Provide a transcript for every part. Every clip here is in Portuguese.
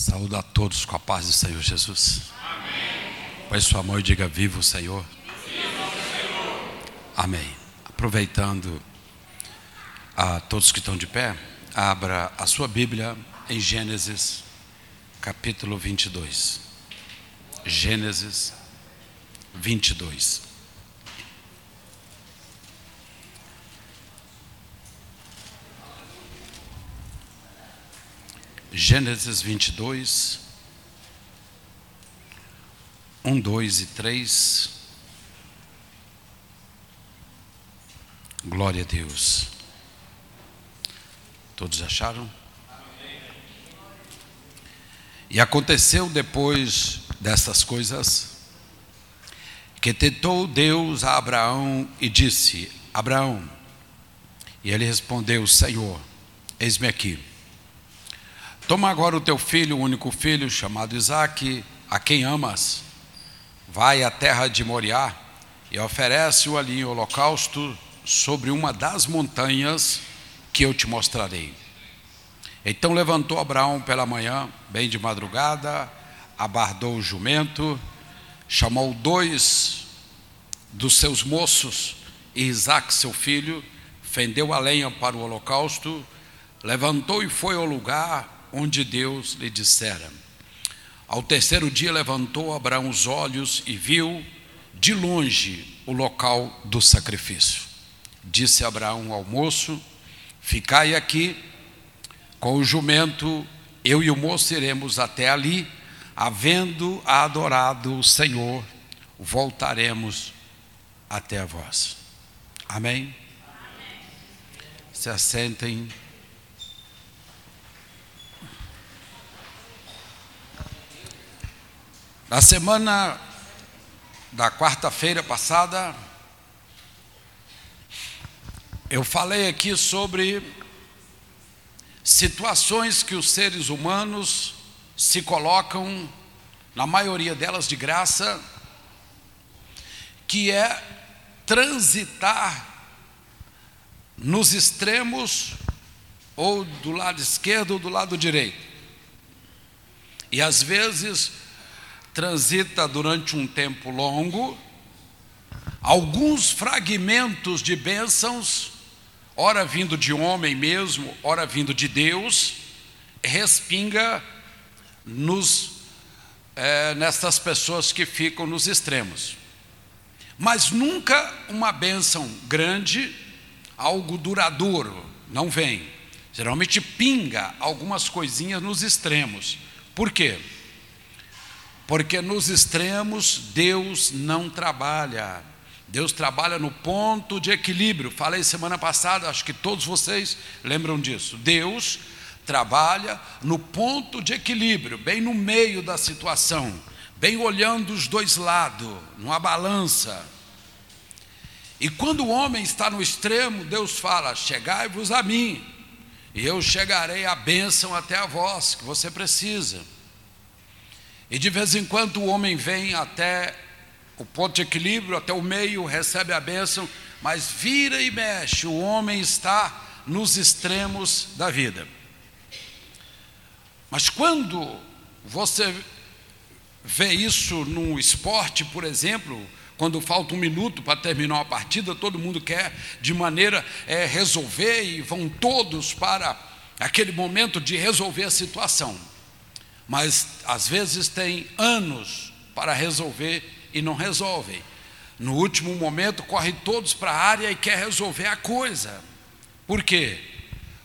Saúde a todos com a paz do Senhor Jesus. Amém. Põe sua mão e diga: Viva o Senhor. Viva o Senhor. Amém. Aproveitando a todos que estão de pé, abra a sua Bíblia em Gênesis, capítulo 22. Gênesis 22. Gênesis 22, 1, 2 e 3. Glória a Deus. Todos acharam? E aconteceu depois dessas coisas que tentou Deus a Abraão e disse: Abraão, e ele respondeu: Senhor, eis-me aqui. Toma agora o teu filho, o único filho, chamado Isaque, a quem amas, vai à terra de Moriá e oferece-o ali em holocausto sobre uma das montanhas que eu te mostrarei. Então levantou Abraão pela manhã, bem de madrugada, abardou o jumento, chamou dois dos seus moços e Isaque, seu filho, fendeu a lenha para o holocausto, levantou e foi ao lugar onde Deus lhe dissera. Ao terceiro dia levantou Abraão os olhos e viu de longe o local do sacrifício. Disse Abraão ao moço: Ficai aqui com o jumento, eu e o moço iremos até ali, havendo adorado o Senhor, voltaremos até a vós. Amém? Amém. Se assentem. Na semana da quarta-feira passada, eu falei aqui sobre situações que os seres humanos se colocam, na maioria delas de graça, que é transitar nos extremos, ou do lado esquerdo ou do lado direito. E às vezes transita durante um tempo longo, alguns fragmentos de bênçãos, ora vindo de homem mesmo, ora vindo de Deus, respinga nos é, nessas pessoas que ficam nos extremos. Mas nunca uma bênção grande, algo duradouro, não vem. Geralmente pinga algumas coisinhas nos extremos. Por quê? Porque nos extremos Deus não trabalha. Deus trabalha no ponto de equilíbrio. Falei semana passada, acho que todos vocês lembram disso. Deus trabalha no ponto de equilíbrio, bem no meio da situação, bem olhando os dois lados, numa balança. E quando o homem está no extremo, Deus fala: Chegai-vos a mim, e eu chegarei a bênção até a vós, que você precisa. E de vez em quando o homem vem até o ponto de equilíbrio, até o meio, recebe a bênção, mas vira e mexe, o homem está nos extremos da vida. Mas quando você vê isso no esporte, por exemplo, quando falta um minuto para terminar uma partida, todo mundo quer de maneira é, resolver e vão todos para aquele momento de resolver a situação mas às vezes tem anos para resolver e não resolvem. No último momento, correm todos para a área e quer resolver a coisa. Por quê?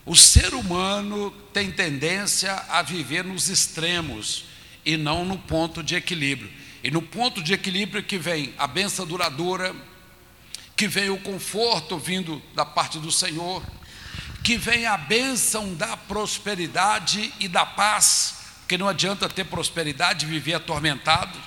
O ser humano tem tendência a viver nos extremos e não no ponto de equilíbrio. E no ponto de equilíbrio que vem a benção duradoura, que vem o conforto vindo da parte do Senhor, que vem a bênção da prosperidade e da paz porque não adianta ter prosperidade e viver atormentado.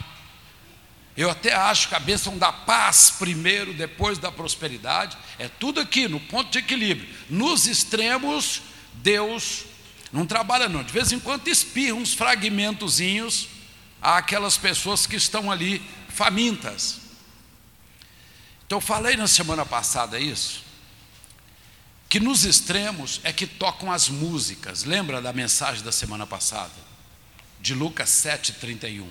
Eu até acho que a bênção da paz primeiro, depois da prosperidade, é tudo aqui no ponto de equilíbrio. Nos extremos, Deus não trabalha não. De vez em quando espirra uns fragmentozinhos àquelas pessoas que estão ali famintas. Então eu falei na semana passada isso, que nos extremos é que tocam as músicas. Lembra da mensagem da semana passada? De Lucas 7,31.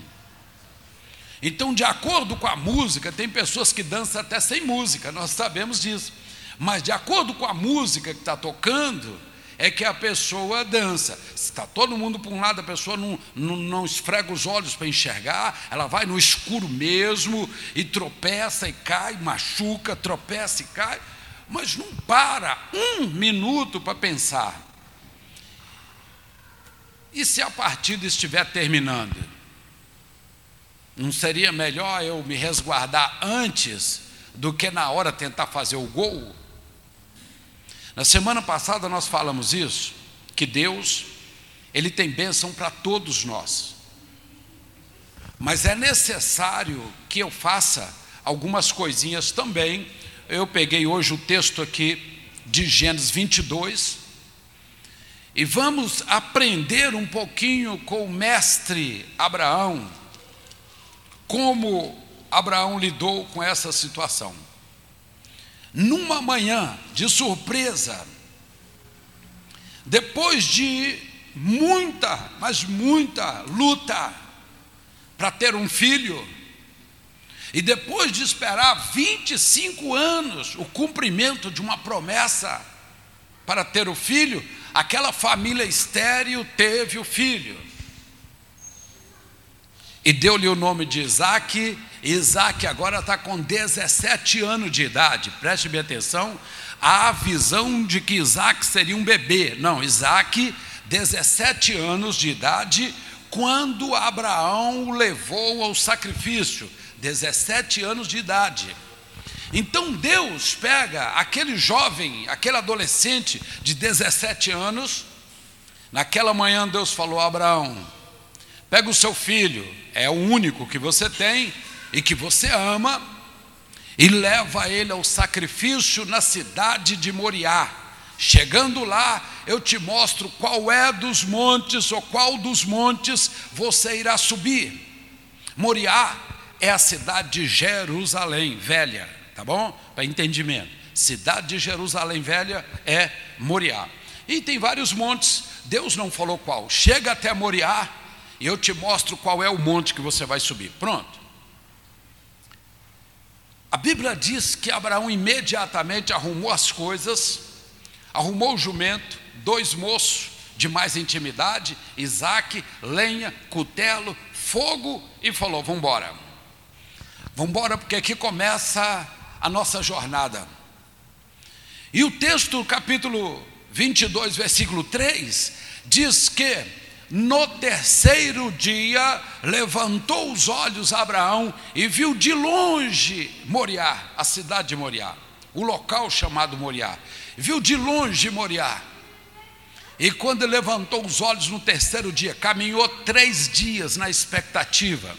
Então, de acordo com a música, tem pessoas que dançam até sem música, nós sabemos disso. Mas de acordo com a música que está tocando, é que a pessoa dança. Está todo mundo para um lado, a pessoa não, não, não esfrega os olhos para enxergar, ela vai no escuro mesmo e tropeça e cai, machuca, tropeça e cai, mas não para um minuto para pensar. E se a partida estiver terminando? Não seria melhor eu me resguardar antes do que na hora tentar fazer o gol? Na semana passada nós falamos isso, que Deus, Ele tem bênção para todos nós. Mas é necessário que eu faça algumas coisinhas também. Eu peguei hoje o texto aqui de Gênesis 22, e vamos aprender um pouquinho com o mestre Abraão, como Abraão lidou com essa situação. Numa manhã de surpresa, depois de muita, mas muita luta para ter um filho, e depois de esperar 25 anos o cumprimento de uma promessa para ter o filho, aquela família estéril teve o filho. E deu-lhe o nome de Isaac. Isaac agora está com 17 anos de idade. Preste bem atenção. A visão de que Isaac seria um bebê. Não, Isaac, 17 anos de idade, quando Abraão o levou ao sacrifício. 17 anos de idade. Então Deus pega aquele jovem, aquele adolescente de 17 anos, naquela manhã Deus falou a Abraão: pega o seu filho, é o único que você tem e que você ama, e leva ele ao sacrifício na cidade de Moriá. Chegando lá, eu te mostro qual é dos montes ou qual dos montes você irá subir. Moriá é a cidade de Jerusalém velha tá bom? Para entendimento. Cidade de Jerusalém Velha é Moriá. E tem vários montes, Deus não falou qual. Chega até Moriá e eu te mostro qual é o monte que você vai subir. Pronto. A Bíblia diz que Abraão imediatamente arrumou as coisas, arrumou o jumento, dois moços de mais intimidade, Isaac, lenha, cutelo, fogo, e falou: Vamos embora. Vamos embora, porque aqui começa a nossa jornada. E o texto, capítulo 22, versículo 3, diz que no terceiro dia levantou os olhos Abraão e viu de longe Moriá, a cidade de Moriá, o local chamado Moriá. Viu de longe Moriá. E quando levantou os olhos no terceiro dia, caminhou três dias na expectativa.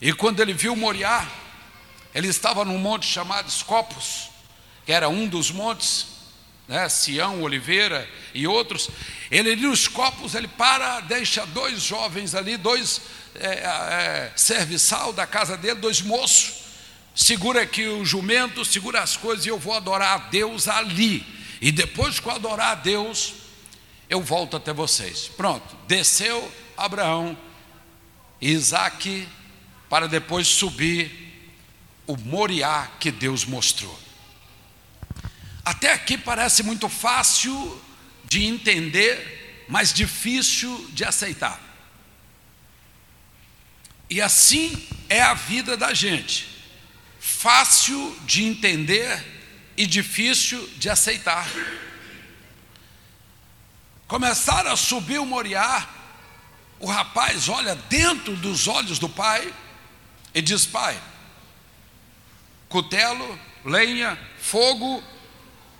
E quando ele viu Moriá, ele estava num monte chamado Escopos, que era um dos montes, né, Sião, Oliveira e outros. Ele ali nos Escopos, ele para, deixa dois jovens ali, dois é, é, serviçal da casa dele, dois moços. Segura aqui o jumento, segura as coisas e eu vou adorar a Deus ali. E depois que eu adorar a Deus, eu volto até vocês. Pronto, desceu Abraão, Isaac, para depois subir o Moriá que Deus mostrou. Até aqui parece muito fácil de entender, mas difícil de aceitar. E assim é a vida da gente. Fácil de entender e difícil de aceitar. Começaram a subir o Moriá, o rapaz olha dentro dos olhos do pai e diz: Pai, cutelo, lenha, fogo.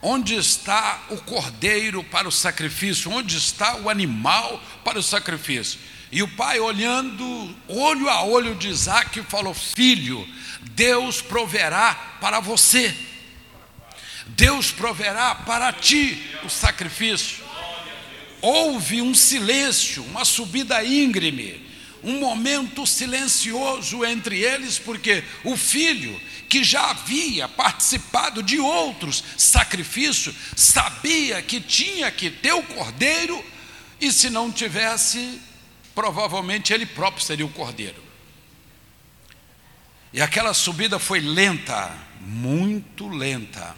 Onde está o cordeiro para o sacrifício? Onde está o animal para o sacrifício? E o pai, olhando olho a olho de Isaac, falou: Filho, Deus proverá para você, Deus proverá para ti o sacrifício. Houve um silêncio, uma subida íngreme, um momento silencioso entre eles, porque o filho que já havia participado de outros sacrifícios, sabia que tinha que ter o cordeiro, e se não tivesse, provavelmente ele próprio seria o cordeiro. E aquela subida foi lenta, muito lenta.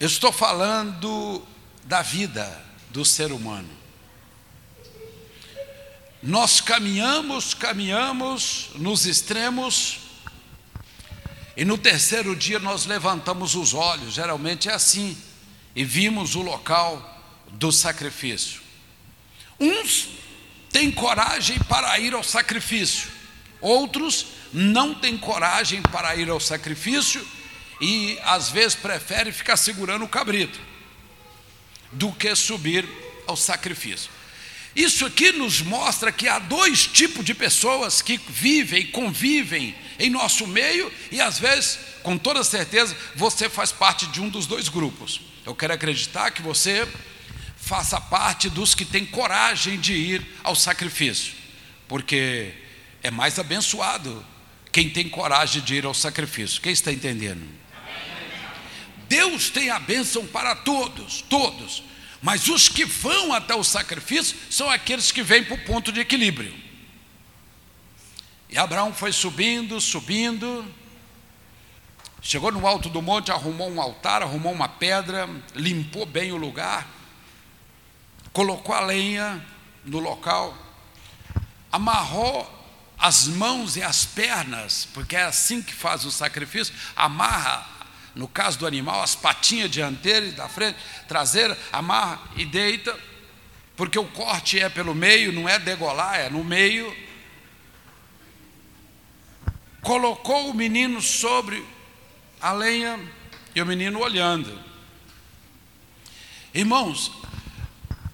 Eu estou falando da vida do ser humano. Nós caminhamos, caminhamos nos extremos, e no terceiro dia nós levantamos os olhos, geralmente é assim, e vimos o local do sacrifício. Uns têm coragem para ir ao sacrifício, outros não têm coragem para ir ao sacrifício e às vezes preferem ficar segurando o cabrito do que subir ao sacrifício. Isso aqui nos mostra que há dois tipos de pessoas que vivem e convivem em nosso meio e às vezes, com toda certeza, você faz parte de um dos dois grupos. Eu quero acreditar que você faça parte dos que têm coragem de ir ao sacrifício, porque é mais abençoado quem tem coragem de ir ao sacrifício. Quem está entendendo? Deus tem a bênção para todos, todos, mas os que vão até o sacrifício são aqueles que vêm para o ponto de equilíbrio. E Abraão foi subindo, subindo, chegou no alto do monte, arrumou um altar, arrumou uma pedra, limpou bem o lugar, colocou a lenha no local, amarrou as mãos e as pernas, porque é assim que faz o sacrifício, amarra, no caso do animal, as patinhas dianteiras da frente, traseira, amarra e deita, porque o corte é pelo meio, não é degolar, é no meio. Colocou o menino sobre a lenha e o menino olhando. Irmãos,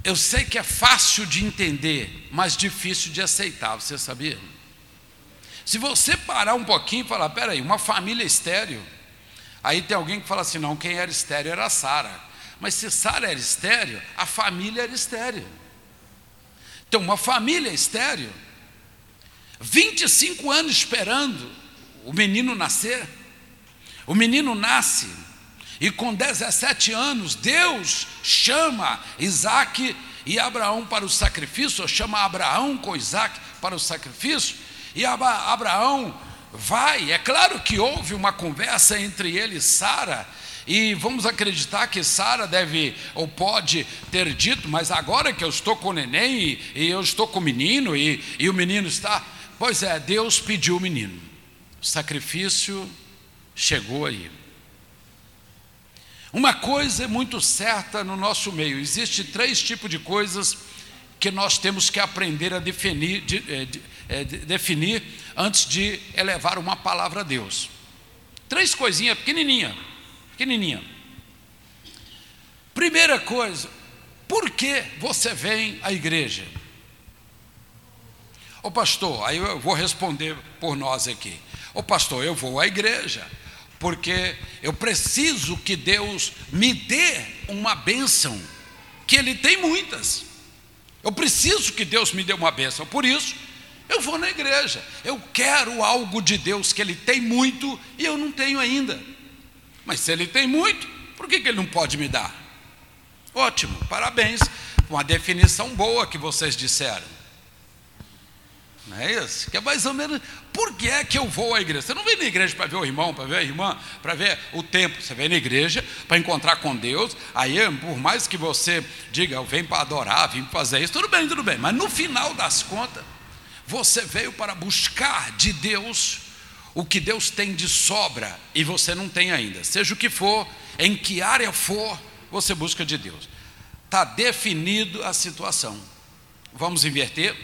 eu sei que é fácil de entender, mas difícil de aceitar, você sabia? Se você parar um pouquinho e falar, peraí, uma família estéreo, aí tem alguém que fala assim, não, quem era estéreo era Sara. Mas se Sara era estéreo, a família era estéreo. Então, uma família estéreo, 25 anos esperando o menino nascer, o menino nasce, e com 17 anos, Deus chama Isaac e Abraão para o sacrifício, ou chama Abraão com Isaac para o sacrifício, e Abraão vai. É claro que houve uma conversa entre ele e Sara, e vamos acreditar que Sara deve ou pode ter dito, mas agora que eu estou com o neném e, e eu estou com o menino e, e o menino está. Pois é, Deus pediu o menino. O sacrifício chegou aí. Uma coisa é muito certa no nosso meio: existe três tipos de coisas que nós temos que aprender a definir, de, eh, de, eh, de, definir antes de elevar uma palavra a Deus. Três coisinhas pequenininha, pequenininha. Primeira coisa, por que você vem à igreja? Ô pastor, aí eu vou responder por nós aqui. Ô pastor, eu vou à igreja porque eu preciso que Deus me dê uma bênção, que Ele tem muitas. Eu preciso que Deus me dê uma bênção, por isso eu vou na igreja. Eu quero algo de Deus que Ele tem muito e eu não tenho ainda. Mas se Ele tem muito, por que, que Ele não pode me dar? Ótimo, parabéns. Uma definição boa que vocês disseram. Não é isso? Que é mais ou menos. Por que é que eu vou à igreja? Você não vem na igreja para ver o irmão, para ver a irmã, para ver o tempo. Você vem na igreja para encontrar com Deus. Aí, por mais que você diga, eu venho para adorar, vim para fazer isso, tudo bem, tudo bem. Mas no final das contas, você veio para buscar de Deus o que Deus tem de sobra e você não tem ainda. Seja o que for, em que área for, você busca de Deus. Está definido a situação. Vamos inverter?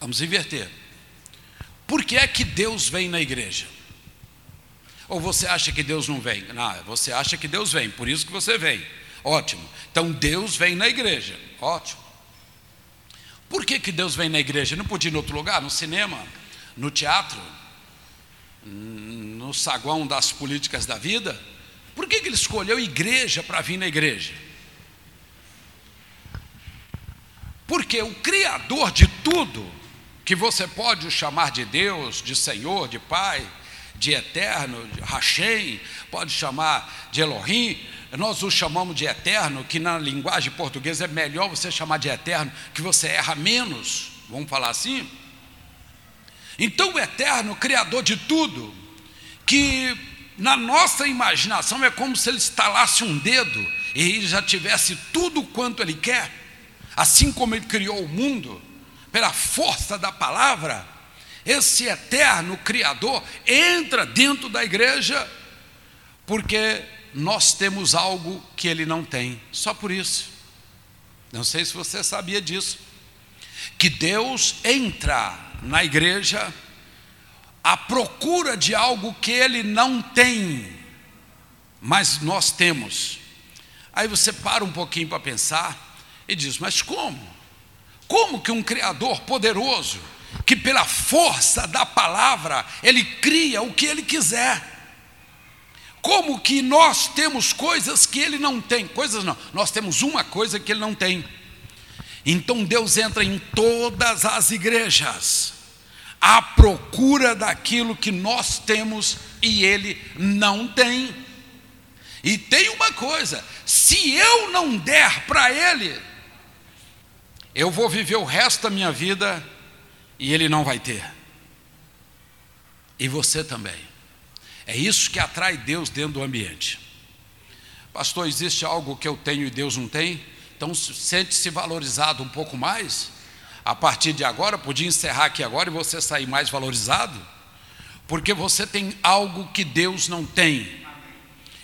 Vamos inverter. Por que é que Deus vem na igreja? Ou você acha que Deus não vem? Não, você acha que Deus vem, por isso que você vem. Ótimo. Então Deus vem na igreja. Ótimo. Por que, que Deus vem na igreja? Não podia ir em outro lugar? No cinema? No teatro? No saguão das políticas da vida? Por que, que ele escolheu igreja para vir na igreja? Porque o Criador de tudo que você pode chamar de Deus, de Senhor, de Pai, de Eterno, de Hashem, pode chamar de Elohim, nós o chamamos de eterno, que na linguagem portuguesa é melhor você chamar de eterno, que você erra menos, vamos falar assim. Então, o eterno, criador de tudo, que na nossa imaginação é como se ele estalasse um dedo e ele já tivesse tudo quanto ele quer, assim como ele criou o mundo, pela força da palavra, esse eterno Criador entra dentro da igreja, porque nós temos algo que ele não tem, só por isso. Não sei se você sabia disso, que Deus entra na igreja à procura de algo que ele não tem, mas nós temos. Aí você para um pouquinho para pensar e diz: Mas como? Como que um Criador poderoso, que pela força da palavra, ele cria o que ele quiser? Como que nós temos coisas que ele não tem? Coisas não, nós temos uma coisa que ele não tem. Então Deus entra em todas as igrejas à procura daquilo que nós temos e ele não tem. E tem uma coisa: se eu não der para ele, eu vou viver o resto da minha vida e ele não vai ter. E você também. É isso que atrai Deus dentro do ambiente. Pastor, existe algo que eu tenho e Deus não tem? Então sente-se valorizado um pouco mais? a partir de agora, podia encerrar aqui agora e você sair mais valorizado, porque você tem algo que Deus não tem.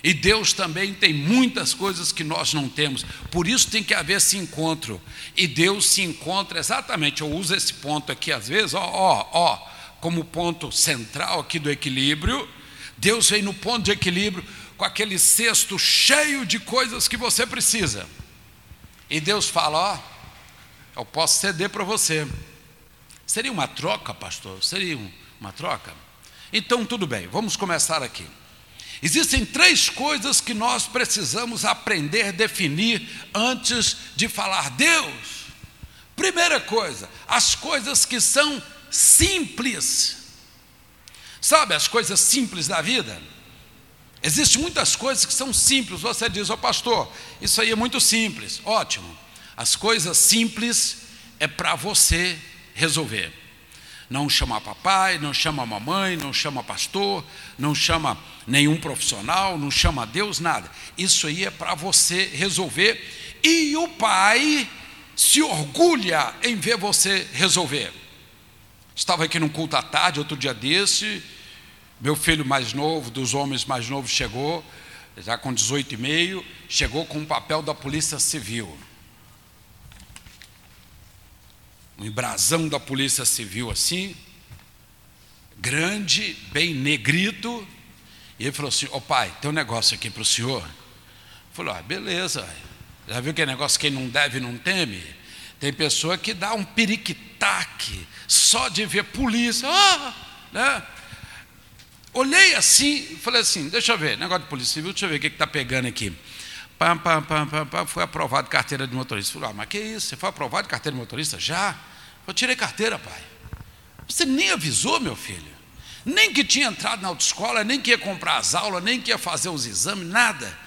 E Deus também tem muitas coisas que nós não temos. Por isso tem que haver esse encontro. E Deus se encontra exatamente. Eu uso esse ponto aqui às vezes, ó, ó, ó, como ponto central aqui do equilíbrio. Deus vem no ponto de equilíbrio com aquele cesto cheio de coisas que você precisa. E Deus fala, ó, eu posso ceder para você. Seria uma troca, pastor? Seria uma troca? Então, tudo bem, vamos começar aqui. Existem três coisas que nós precisamos aprender definir antes de falar Deus. Primeira coisa, as coisas que são simples. Sabe as coisas simples da vida? Existem muitas coisas que são simples. Você diz, ó oh, pastor, isso aí é muito simples. Ótimo. As coisas simples é para você resolver. Não chama papai, não chama mamãe, não chama pastor, não chama nenhum profissional, não chama Deus, nada. Isso aí é para você resolver. E o pai se orgulha em ver você resolver. Estava aqui num culto à tarde, outro dia desse, meu filho mais novo, dos homens mais novos, chegou, já com 18 e meio, chegou com um papel da Polícia Civil. Um embrasão da polícia civil assim, grande, bem negrito, e ele falou assim: Ô oh, pai, tem um negócio aqui para o senhor. Falou: ah, beleza, já viu que é negócio quem não deve não teme? Tem pessoa que dá um periquitaque só de ver polícia, ah, né? Olhei assim, falei assim: deixa eu ver, negócio de polícia civil, deixa eu ver o que está pegando aqui. Pam, pam, pam, pam, pam, foi aprovado carteira de motorista. Falei, ah, mas que isso? Você foi aprovado carteira de motorista? Já? Eu tirei carteira, pai. Você nem avisou, meu filho. Nem que tinha entrado na autoescola, nem que ia comprar as aulas, nem que ia fazer os exames, nada.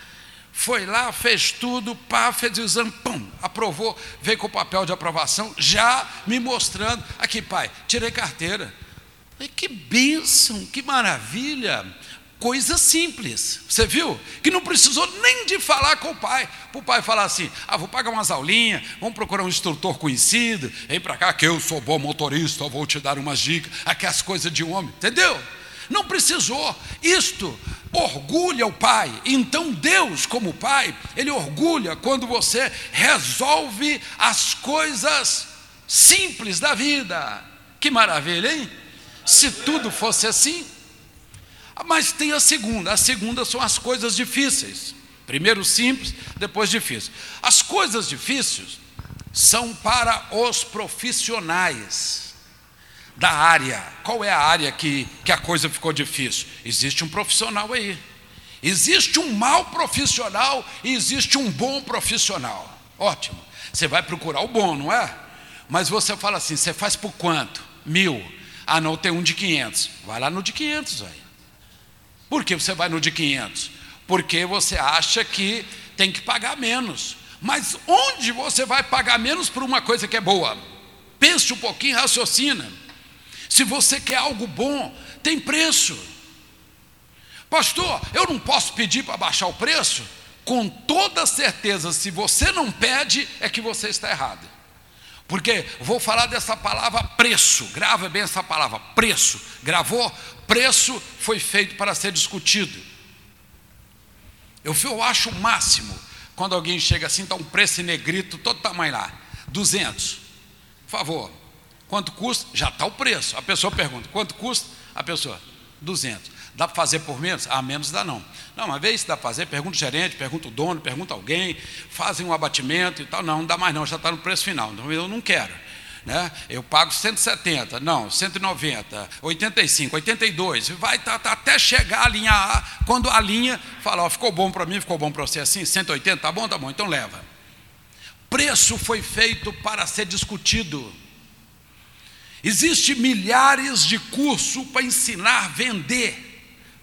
Foi lá, fez tudo, pá, fez o exame, pum, aprovou, veio com o papel de aprovação, já me mostrando. Aqui, pai, tirei carteira. Que bênção, que maravilha coisa simples. Você viu? Que não precisou nem de falar com o pai. Para o pai falar assim: ah, vou pagar umas aulinhas, vamos procurar um instrutor conhecido, vem para cá que eu sou bom motorista, vou te dar umas dicas, aquelas coisas de homem, entendeu? Não precisou. Isto orgulha o pai. Então Deus, como pai, ele orgulha quando você resolve as coisas simples da vida. Que maravilha, hein? Se tudo fosse assim, mas tem a segunda. A segunda são as coisas difíceis. Primeiro simples, depois difícil. As coisas difíceis são para os profissionais da área. Qual é a área que, que a coisa ficou difícil? Existe um profissional aí. Existe um mau profissional e existe um bom profissional. Ótimo. Você vai procurar o bom, não é? Mas você fala assim: você faz por quanto? Mil. Ah, não, tem um de 500. Vai lá no de 500 aí. Por que você vai no de 500? porque você acha que tem que pagar menos. Mas onde você vai pagar menos por uma coisa que é boa? Pense um pouquinho, raciocina. Se você quer algo bom, tem preço. Pastor, eu não posso pedir para baixar o preço? Com toda certeza, se você não pede, é que você está errado. Porque vou falar dessa palavra preço, grava bem essa palavra, preço. Gravou? Preço foi feito para ser discutido. Eu, eu acho o máximo quando alguém chega assim, está um preço negrito, todo tamanho lá, 200. Por favor, quanto custa? Já está o preço. A pessoa pergunta, quanto custa? A pessoa, 200. Dá para fazer por menos? Ah, menos dá não. Não, uma vez dá para fazer, pergunta o gerente, pergunta o dono, pergunta alguém, fazem um abatimento e tal. Não, não dá mais não, já está no preço final. Então eu não quero. Né? Eu pago 170, não, 190, 85, 82, vai tá, tá, até chegar a linha A, quando a linha fala, ó, ficou bom para mim, ficou bom para você assim, 180, tá bom, tá bom, então leva. Preço foi feito para ser discutido. Existem milhares de cursos para ensinar a vender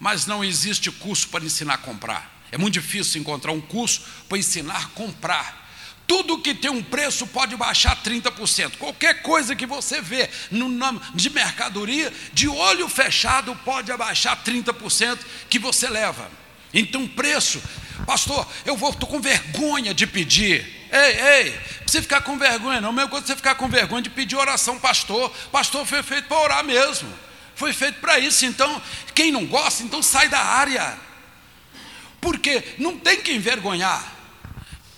mas não existe curso para ensinar a comprar. É muito difícil encontrar um curso para ensinar a comprar. Tudo que tem um preço pode baixar 30%. Qualquer coisa que você vê no, de mercadoria, de olho fechado, pode abaixar 30% que você leva. Então, preço, pastor, eu estou com vergonha de pedir. Ei, ei, você ficar com vergonha, não. Mesmo quando você ficar com vergonha de pedir oração, pastor, pastor foi feito para orar mesmo. Foi feito para isso. Então, quem não gosta, então sai da área. Porque não tem que envergonhar.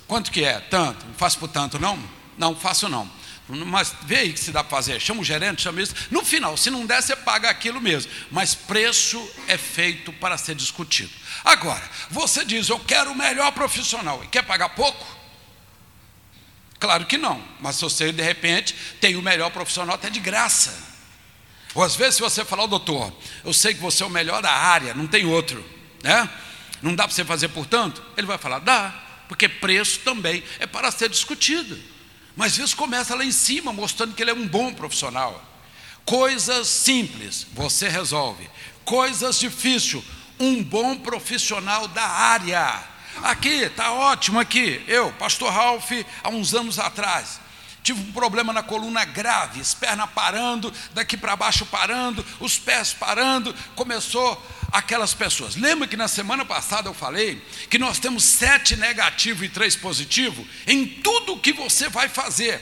Quanto que é? Tanto. Não faço por tanto, não? Não, faço não. Mas vê aí que se dá para fazer. Chama o gerente, chama isso. No final, se não der, você paga aquilo mesmo. Mas preço é feito para ser discutido. Agora, você diz, eu quero o melhor profissional. E quer pagar pouco? Claro que não. Mas se você, de repente, tem o melhor profissional até de graça. Ou às vezes, se você falar, oh, doutor, eu sei que você é o melhor da área, não tem outro, né? Não dá para você fazer portanto? Ele vai falar, dá, porque preço também é para ser discutido. Mas vezes começa lá em cima, mostrando que ele é um bom profissional. Coisas simples, você resolve. Coisas difíceis, um bom profissional da área. Aqui, está ótimo aqui. Eu, pastor Ralph, há uns anos atrás, tive um problema na coluna grave, as pernas parando, daqui para baixo parando, os pés parando, começou aquelas pessoas. Lembra que na semana passada eu falei que nós temos sete negativo e três positivo em tudo que você vai fazer.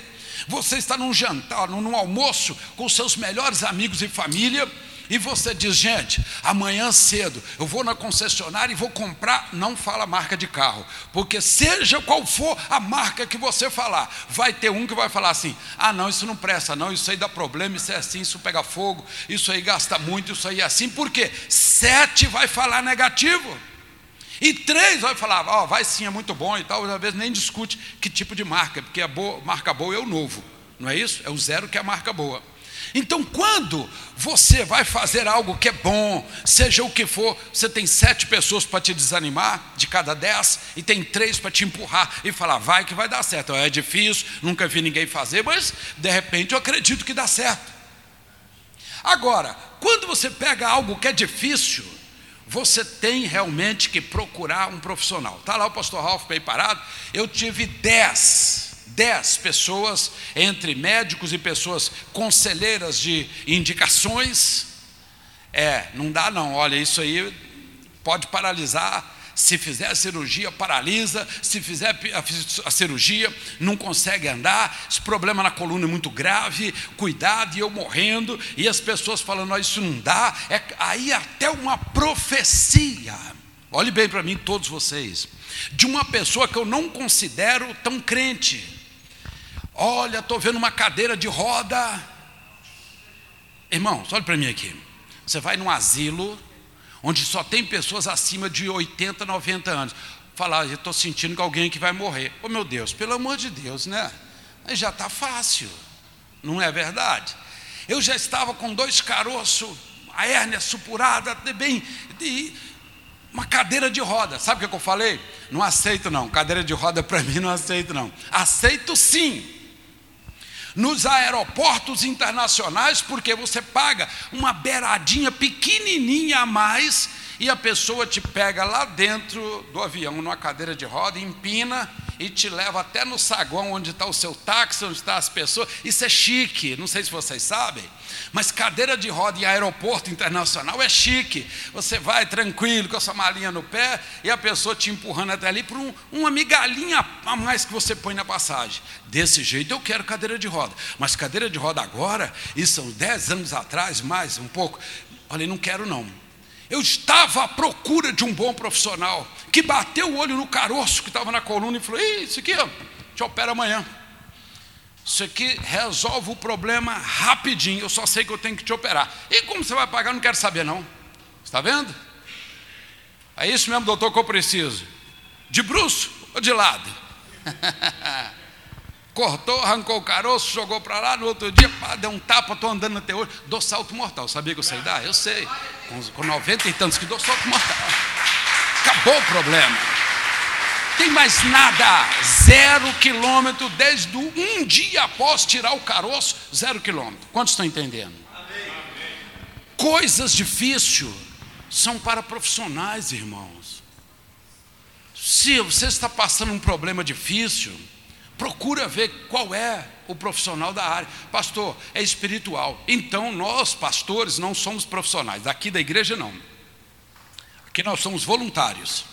Você está num jantar, num almoço com seus melhores amigos e família, e você diz, gente, amanhã cedo eu vou na concessionária e vou comprar, não fala marca de carro, porque seja qual for a marca que você falar, vai ter um que vai falar assim: ah, não, isso não presta, não, isso aí dá problema, isso é assim, isso pega fogo, isso aí gasta muito, isso aí é assim, por quê? Sete vai falar negativo. E três vai falar, ó, oh, vai sim, é muito bom e tal, às vezes nem discute que tipo de marca, porque a boa, marca boa é o novo, não é isso? É o zero que é a marca boa. Então, quando você vai fazer algo que é bom, seja o que for, você tem sete pessoas para te desanimar, de cada dez, e tem três para te empurrar e falar, vai que vai dar certo. É difícil, nunca vi ninguém fazer, mas de repente eu acredito que dá certo. Agora, quando você pega algo que é difícil, você tem realmente que procurar um profissional. Está lá o pastor Ralph bem parado, eu tive dez dez pessoas, entre médicos e pessoas conselheiras de indicações. É, não dá não, olha, isso aí pode paralisar. Se fizer a cirurgia, paralisa. Se fizer a cirurgia, não consegue andar. Esse problema na coluna é muito grave. Cuidado, e eu morrendo. E as pessoas falando: oh, Isso não dá. É, aí até uma profecia. Olhe bem para mim, todos vocês. De uma pessoa que eu não considero tão crente Olha, estou vendo uma cadeira de roda. Irmãos, olha para mim aqui. Você vai num asilo onde só tem pessoas acima de 80, 90 anos. Falar, eu estou sentindo que alguém que vai morrer. Oh meu Deus, pelo amor de Deus, né? Aí já está fácil, não é verdade? Eu já estava com dois caroços, a hérnia supurada, bem, de, uma cadeira de roda. Sabe o que eu falei? Não aceito não, cadeira de roda para mim não aceito não. Aceito sim, nos aeroportos internacionais, porque você paga uma beiradinha pequenininha a mais e a pessoa te pega lá dentro do avião, numa cadeira de roda, empina e te leva até no saguão onde está o seu táxi, onde estão as pessoas. Isso é chique, não sei se vocês sabem, mas cadeira de roda em aeroporto internacional é chique. Você vai tranquilo com a sua malinha no pé e a pessoa te empurrando até ali por um, uma migalhinha a mais que você põe na passagem. Desse jeito eu quero cadeira de roda, mas cadeira de roda agora, isso são 10 anos atrás, mais um pouco. Falei, não quero não. Eu estava à procura de um bom profissional que bateu o olho no caroço que estava na coluna e falou: Isso aqui, ó, te opera amanhã. Isso aqui resolve o problema rapidinho. Eu só sei que eu tenho que te operar. E como você vai pagar? Não quero saber, não. Está vendo? É isso mesmo, doutor, que eu preciso. De bruxo ou de lado? Cortou, arrancou o caroço, jogou para lá, no outro dia, pá, deu um tapa, estou andando até hoje, dou salto mortal. Sabia que eu sei dar? Eu sei. Com, com 90 e tantos que dou salto mortal. Acabou o problema. Tem mais nada. Zero quilômetro desde um dia após tirar o caroço, zero quilômetro. Quantos estão entendendo? Coisas difíceis são para profissionais, irmãos. Se você está passando um problema difícil, Procura ver qual é o profissional da área. Pastor, é espiritual. Então, nós, pastores, não somos profissionais. Aqui da igreja, não. Aqui nós somos voluntários.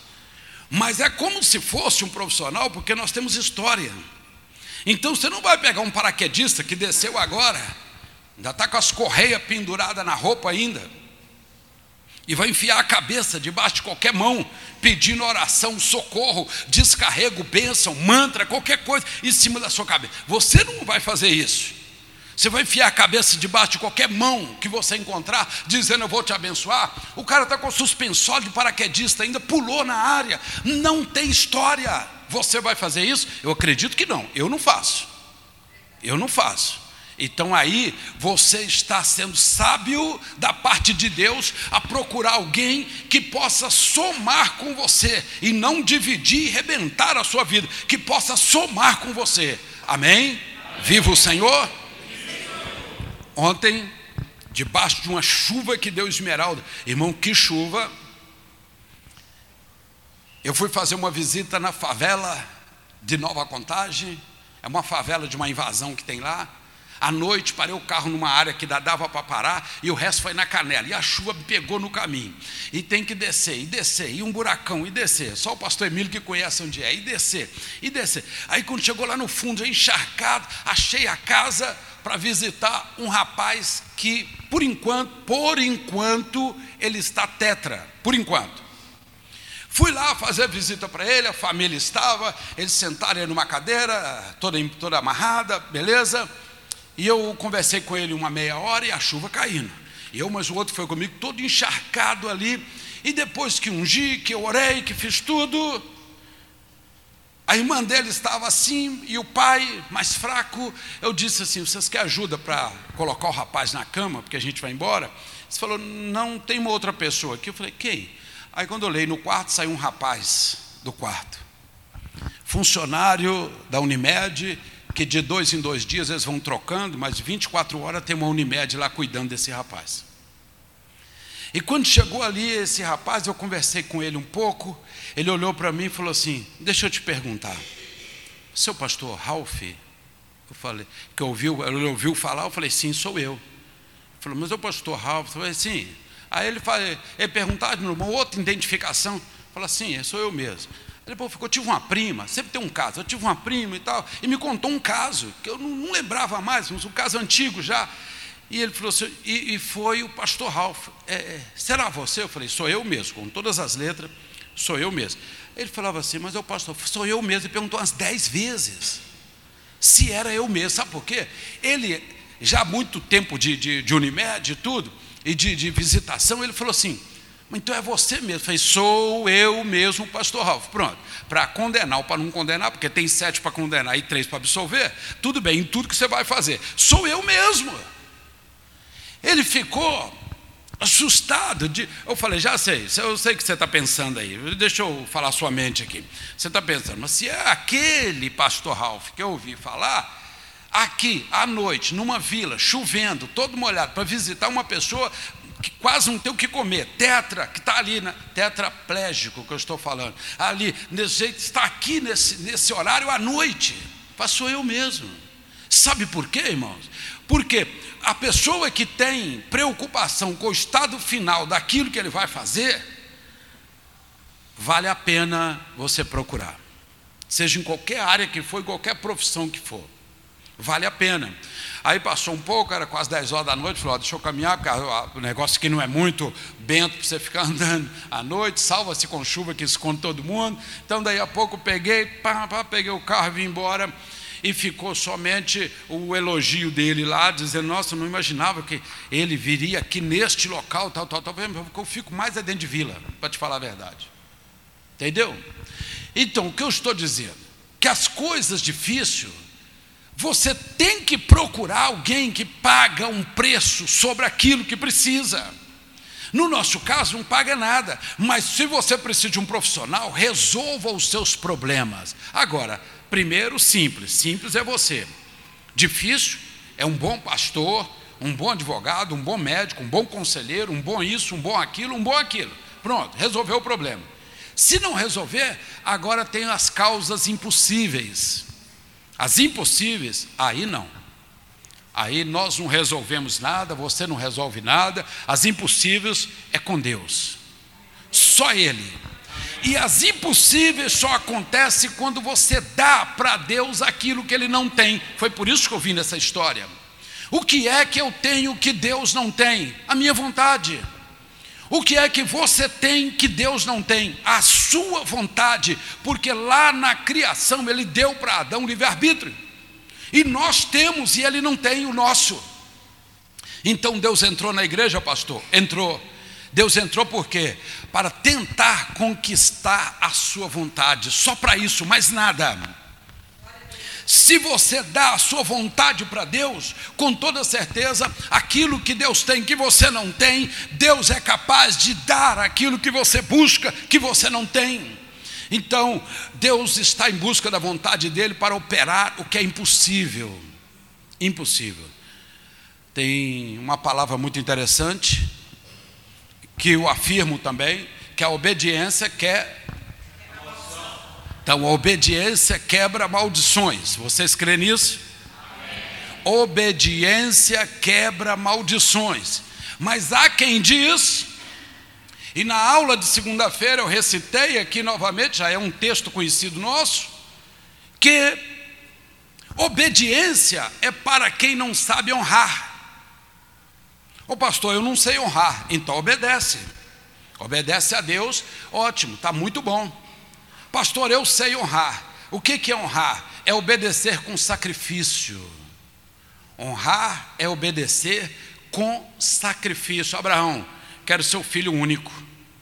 Mas é como se fosse um profissional, porque nós temos história. Então, você não vai pegar um paraquedista que desceu agora, ainda está com as correias penduradas na roupa ainda e vai enfiar a cabeça debaixo de qualquer mão, pedindo oração, socorro, descarrego, bênção, mantra, qualquer coisa em cima da sua cabeça. Você não vai fazer isso. Você vai enfiar a cabeça debaixo de qualquer mão que você encontrar, dizendo eu vou te abençoar. O cara está com suspensório de paraquedista, ainda pulou na área, não tem história. Você vai fazer isso? Eu acredito que não, eu não faço. Eu não faço. Então aí você está sendo sábio da parte de Deus a procurar alguém que possa somar com você e não dividir e rebentar a sua vida, que possa somar com você. Amém? Amém. Viva o Senhor? Ontem, debaixo de uma chuva que deu esmeralda, irmão, que chuva. Eu fui fazer uma visita na favela de Nova Contagem, é uma favela de uma invasão que tem lá. À noite, parei o carro numa área que dava para parar e o resto foi na canela. E a chuva me pegou no caminho. E tem que descer, e descer, e um buracão, e descer. Só o pastor Emílio que conhece onde é, e descer, e descer. Aí quando chegou lá no fundo, encharcado, achei a casa para visitar um rapaz que, por enquanto, por enquanto, ele está tetra. Por enquanto. Fui lá fazer visita para ele, a família estava, eles sentaram numa cadeira, toda, toda amarrada, beleza? E eu conversei com ele uma meia hora e a chuva caindo. Eu, mas o outro foi comigo, todo encharcado ali. E depois que ungi, que eu orei, que fiz tudo, a irmã dele estava assim, e o pai, mais fraco, eu disse assim: vocês querem ajuda para colocar o rapaz na cama, porque a gente vai embora? Ele falou: não tem uma outra pessoa aqui. Eu falei: quem? Aí quando eu olhei no quarto, saiu um rapaz do quarto, funcionário da Unimed, que de dois em dois dias eles vão trocando, mas 24 horas tem uma Unimed lá cuidando desse rapaz. E quando chegou ali esse rapaz, eu conversei com ele um pouco, ele olhou para mim e falou assim: Deixa eu te perguntar, seu pastor Ralph? Eu falei, que ouviu, ele ouviu falar, eu falei, sim, sou eu. Ele falou, mas é o pastor Ralph? Eu falei, sim. Aí ele, falou, ele perguntava uma outra identificação, falou assim, sou eu mesmo. Ele falou, eu tive uma prima, sempre tem um caso, eu tive uma prima e tal, e me contou um caso, que eu não, não lembrava mais, um caso antigo já. E ele falou assim, e, e foi o pastor Ralph, é, é, será você? Eu falei, sou eu mesmo, com todas as letras, sou eu mesmo. Ele falava assim, mas o pastor, sou eu mesmo, ele perguntou umas dez vezes se era eu mesmo, sabe por quê? Ele, já há muito tempo de, de, de Unimed e tudo, e de, de visitação, ele falou assim, então é você mesmo. Falei, sou eu mesmo, pastor Ralph. Pronto. Para condenar ou para não condenar, porque tem sete para condenar e três para absolver, tudo bem, em tudo que você vai fazer. Sou eu mesmo. Ele ficou assustado. De, eu falei, já sei, eu sei que você está pensando aí. Deixa eu falar sua mente aqui. Você está pensando, mas se é aquele pastor Ralph que eu ouvi falar, aqui à noite, numa vila, chovendo, todo molhado, para visitar uma pessoa que quase não tem o que comer, tetra, que está ali, né? tetraplégico que eu estou falando, ali, desse jeito, está aqui nesse, nesse horário à noite, passou eu mesmo. Sabe por quê, irmãos? Porque a pessoa que tem preocupação com o estado final daquilo que ele vai fazer, vale a pena você procurar. Seja em qualquer área que for, em qualquer profissão que for. Vale a pena. Aí passou um pouco, era quase 10 horas da noite, falou: deixa eu caminhar, porque o negócio aqui não é muito bento para você ficar andando à noite, salva-se com chuva que esconde todo mundo. Então, daí a pouco peguei, pá, pá, peguei o carro e vim embora e ficou somente o elogio dele lá, dizendo: Nossa, não imaginava que ele viria aqui neste local, tal, tal, tal. Porque eu fico mais é dentro de vila, para te falar a verdade. Entendeu? Então, o que eu estou dizendo? Que as coisas difíceis, você tem que procurar alguém que paga um preço sobre aquilo que precisa. No nosso caso, não paga nada, mas se você precisa de um profissional, resolva os seus problemas. Agora, Primeiro, simples. Simples é você. Difícil é um bom pastor, um bom advogado, um bom médico, um bom conselheiro, um bom isso, um bom aquilo, um bom aquilo. Pronto, resolveu o problema. Se não resolver, agora tem as causas impossíveis. As impossíveis, aí não. Aí nós não resolvemos nada, você não resolve nada. As impossíveis é com Deus. Só Ele. E as impossíveis só acontecem quando você dá para Deus aquilo que Ele não tem. Foi por isso que eu vim nessa história. O que é que eu tenho que Deus não tem? A minha vontade. O que é que você tem que Deus não tem? A sua vontade, porque lá na criação Ele deu para Adão livre-arbítrio. E nós temos e Ele não tem o nosso. Então Deus entrou na igreja, pastor? Entrou. Deus entrou por quê? Para tentar conquistar a sua vontade, só para isso, mais nada. Se você dá a sua vontade para Deus, com toda certeza, aquilo que Deus tem que você não tem, Deus é capaz de dar aquilo que você busca que você não tem. Então, Deus está em busca da vontade dele para operar o que é impossível. Impossível. Tem uma palavra muito interessante que eu afirmo também, que a obediência quer. Então, obediência quebra maldições. Vocês creem nisso? Obediência quebra maldições. Mas há quem diz, e na aula de segunda-feira eu recitei aqui novamente, já é um texto conhecido nosso, que obediência é para quem não sabe honrar. Ô pastor, eu não sei honrar, então obedece. Obedece a Deus, ótimo, está muito bom. Pastor, eu sei honrar. O que, é honrar? É obedecer com sacrifício. Honrar é obedecer com sacrifício. Abraão, quero seu filho único,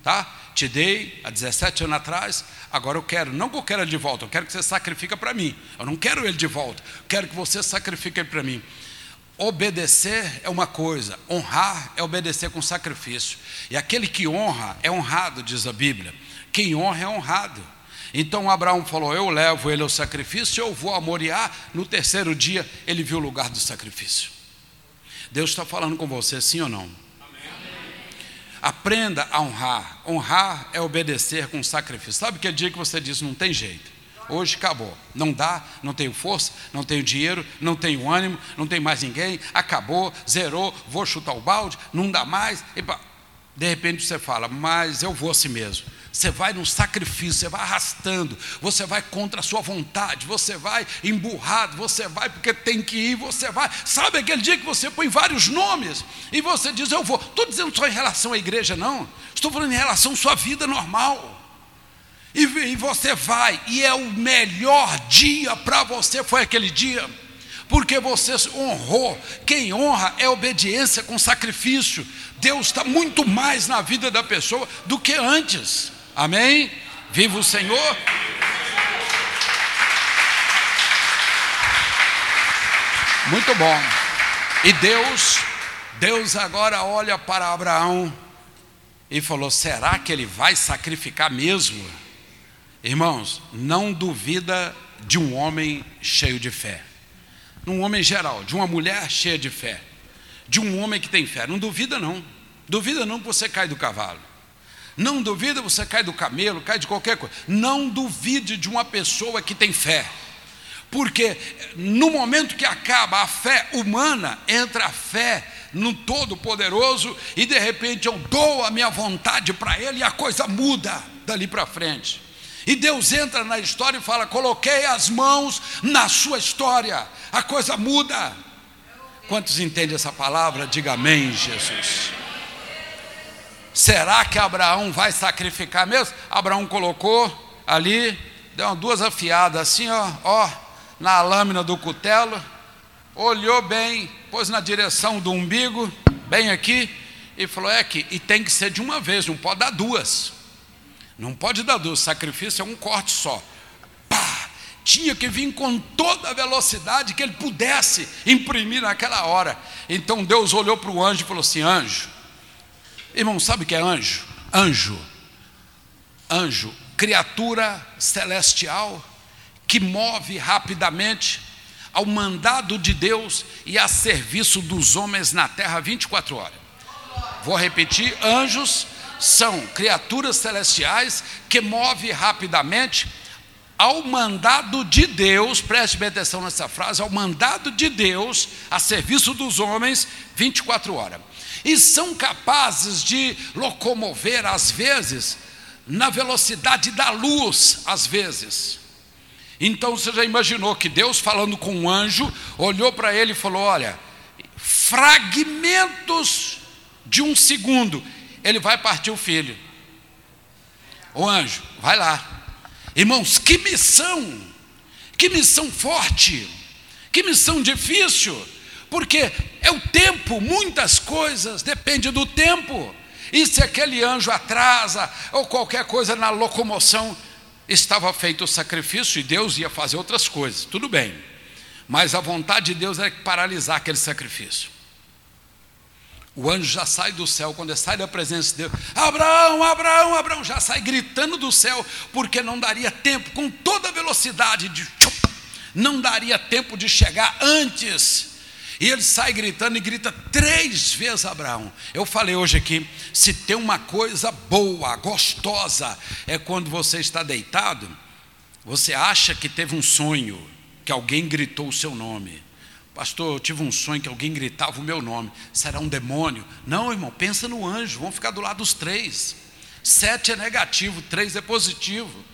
tá? Te dei há 17 anos atrás, agora eu quero, não que eu quero ele de volta, eu quero que você sacrifique para mim. Eu não quero ele de volta, quero que você sacrifique ele para mim. Obedecer é uma coisa, honrar é obedecer com sacrifício. E aquele que honra é honrado, diz a Bíblia. Quem honra é honrado. Então Abraão falou: Eu levo ele ao sacrifício, eu vou a Moriá. No terceiro dia, ele viu o lugar do sacrifício. Deus está falando com você, sim ou não? Aprenda a honrar. Honrar é obedecer com sacrifício. Sabe que dia que você diz: Não tem jeito hoje acabou. Não dá, não tenho força, não tenho dinheiro, não tenho ânimo, não tem mais ninguém, acabou, zerou, vou chutar o balde, não dá mais. De repente você fala, mas eu vou assim mesmo. Você vai no sacrifício, você vai arrastando, você vai contra a sua vontade, você vai emburrado, você vai porque tem que ir, você vai. Sabe aquele dia que você põe vários nomes e você diz, eu vou. Estou dizendo só em relação à igreja, não. Estou falando em relação à sua vida normal. E, e você vai, e é o melhor dia para você, foi aquele dia, porque você honrou. Quem honra é obediência com sacrifício. Deus está muito mais na vida da pessoa do que antes. Amém? Viva o Senhor. Muito bom. E Deus, Deus agora olha para Abraão e falou: será que ele vai sacrificar mesmo? Irmãos, não duvida de um homem cheio de fé. Um homem geral, de uma mulher cheia de fé. De um homem que tem fé. Não duvida, não. Duvida não que você cai do cavalo. Não duvida você cai do camelo, cai de qualquer coisa. Não duvide de uma pessoa que tem fé. Porque no momento que acaba a fé humana, entra a fé no Todo-Poderoso e de repente eu dou a minha vontade para Ele e a coisa muda dali para frente. E Deus entra na história e fala: coloquei as mãos na sua história, a coisa muda. Quantos entendem essa palavra? Diga amém, Jesus. Será que Abraão vai sacrificar mesmo? Abraão colocou ali, deu duas afiadas assim, ó, ó, na lâmina do cutelo, olhou bem, pôs na direção do umbigo, bem aqui, e falou: é que, e tem que ser de uma vez, não pode dar duas. Não pode dar duas, sacrifício é um corte só. Pá! Tinha que vir com toda a velocidade que ele pudesse imprimir naquela hora. Então Deus olhou para o anjo e falou assim: anjo, irmão, sabe o que é anjo? Anjo, anjo, criatura celestial que move rapidamente ao mandado de Deus e a serviço dos homens na terra 24 horas. Vou repetir: anjos são criaturas celestiais que movem rapidamente ao mandado de Deus, preste bem atenção nessa frase, ao mandado de Deus a serviço dos homens 24 horas. E são capazes de locomover, às vezes, na velocidade da luz, às vezes. Então você já imaginou que Deus, falando com um anjo, olhou para ele e falou: Olha, fragmentos de um segundo, ele vai partir o filho. O anjo, vai lá. Irmãos, que missão, que missão forte, que missão difícil, porque é o tempo, muitas coisas depende do tempo. E se aquele anjo atrasa ou qualquer coisa na locomoção, estava feito o sacrifício e Deus ia fazer outras coisas, tudo bem. Mas a vontade de Deus é paralisar aquele sacrifício. O anjo já sai do céu, quando sai da presença de Deus, Abraão, Abraão, Abraão, já sai gritando do céu, porque não daria tempo, com toda a velocidade de. Não daria tempo de chegar antes e ele sai gritando e grita três vezes Abraão. Eu falei hoje aqui: se tem uma coisa boa, gostosa, é quando você está deitado, você acha que teve um sonho, que alguém gritou o seu nome. Pastor, eu tive um sonho que alguém gritava o meu nome. Será um demônio? Não, irmão, pensa no anjo, vão ficar do lado dos três. Sete é negativo, três é positivo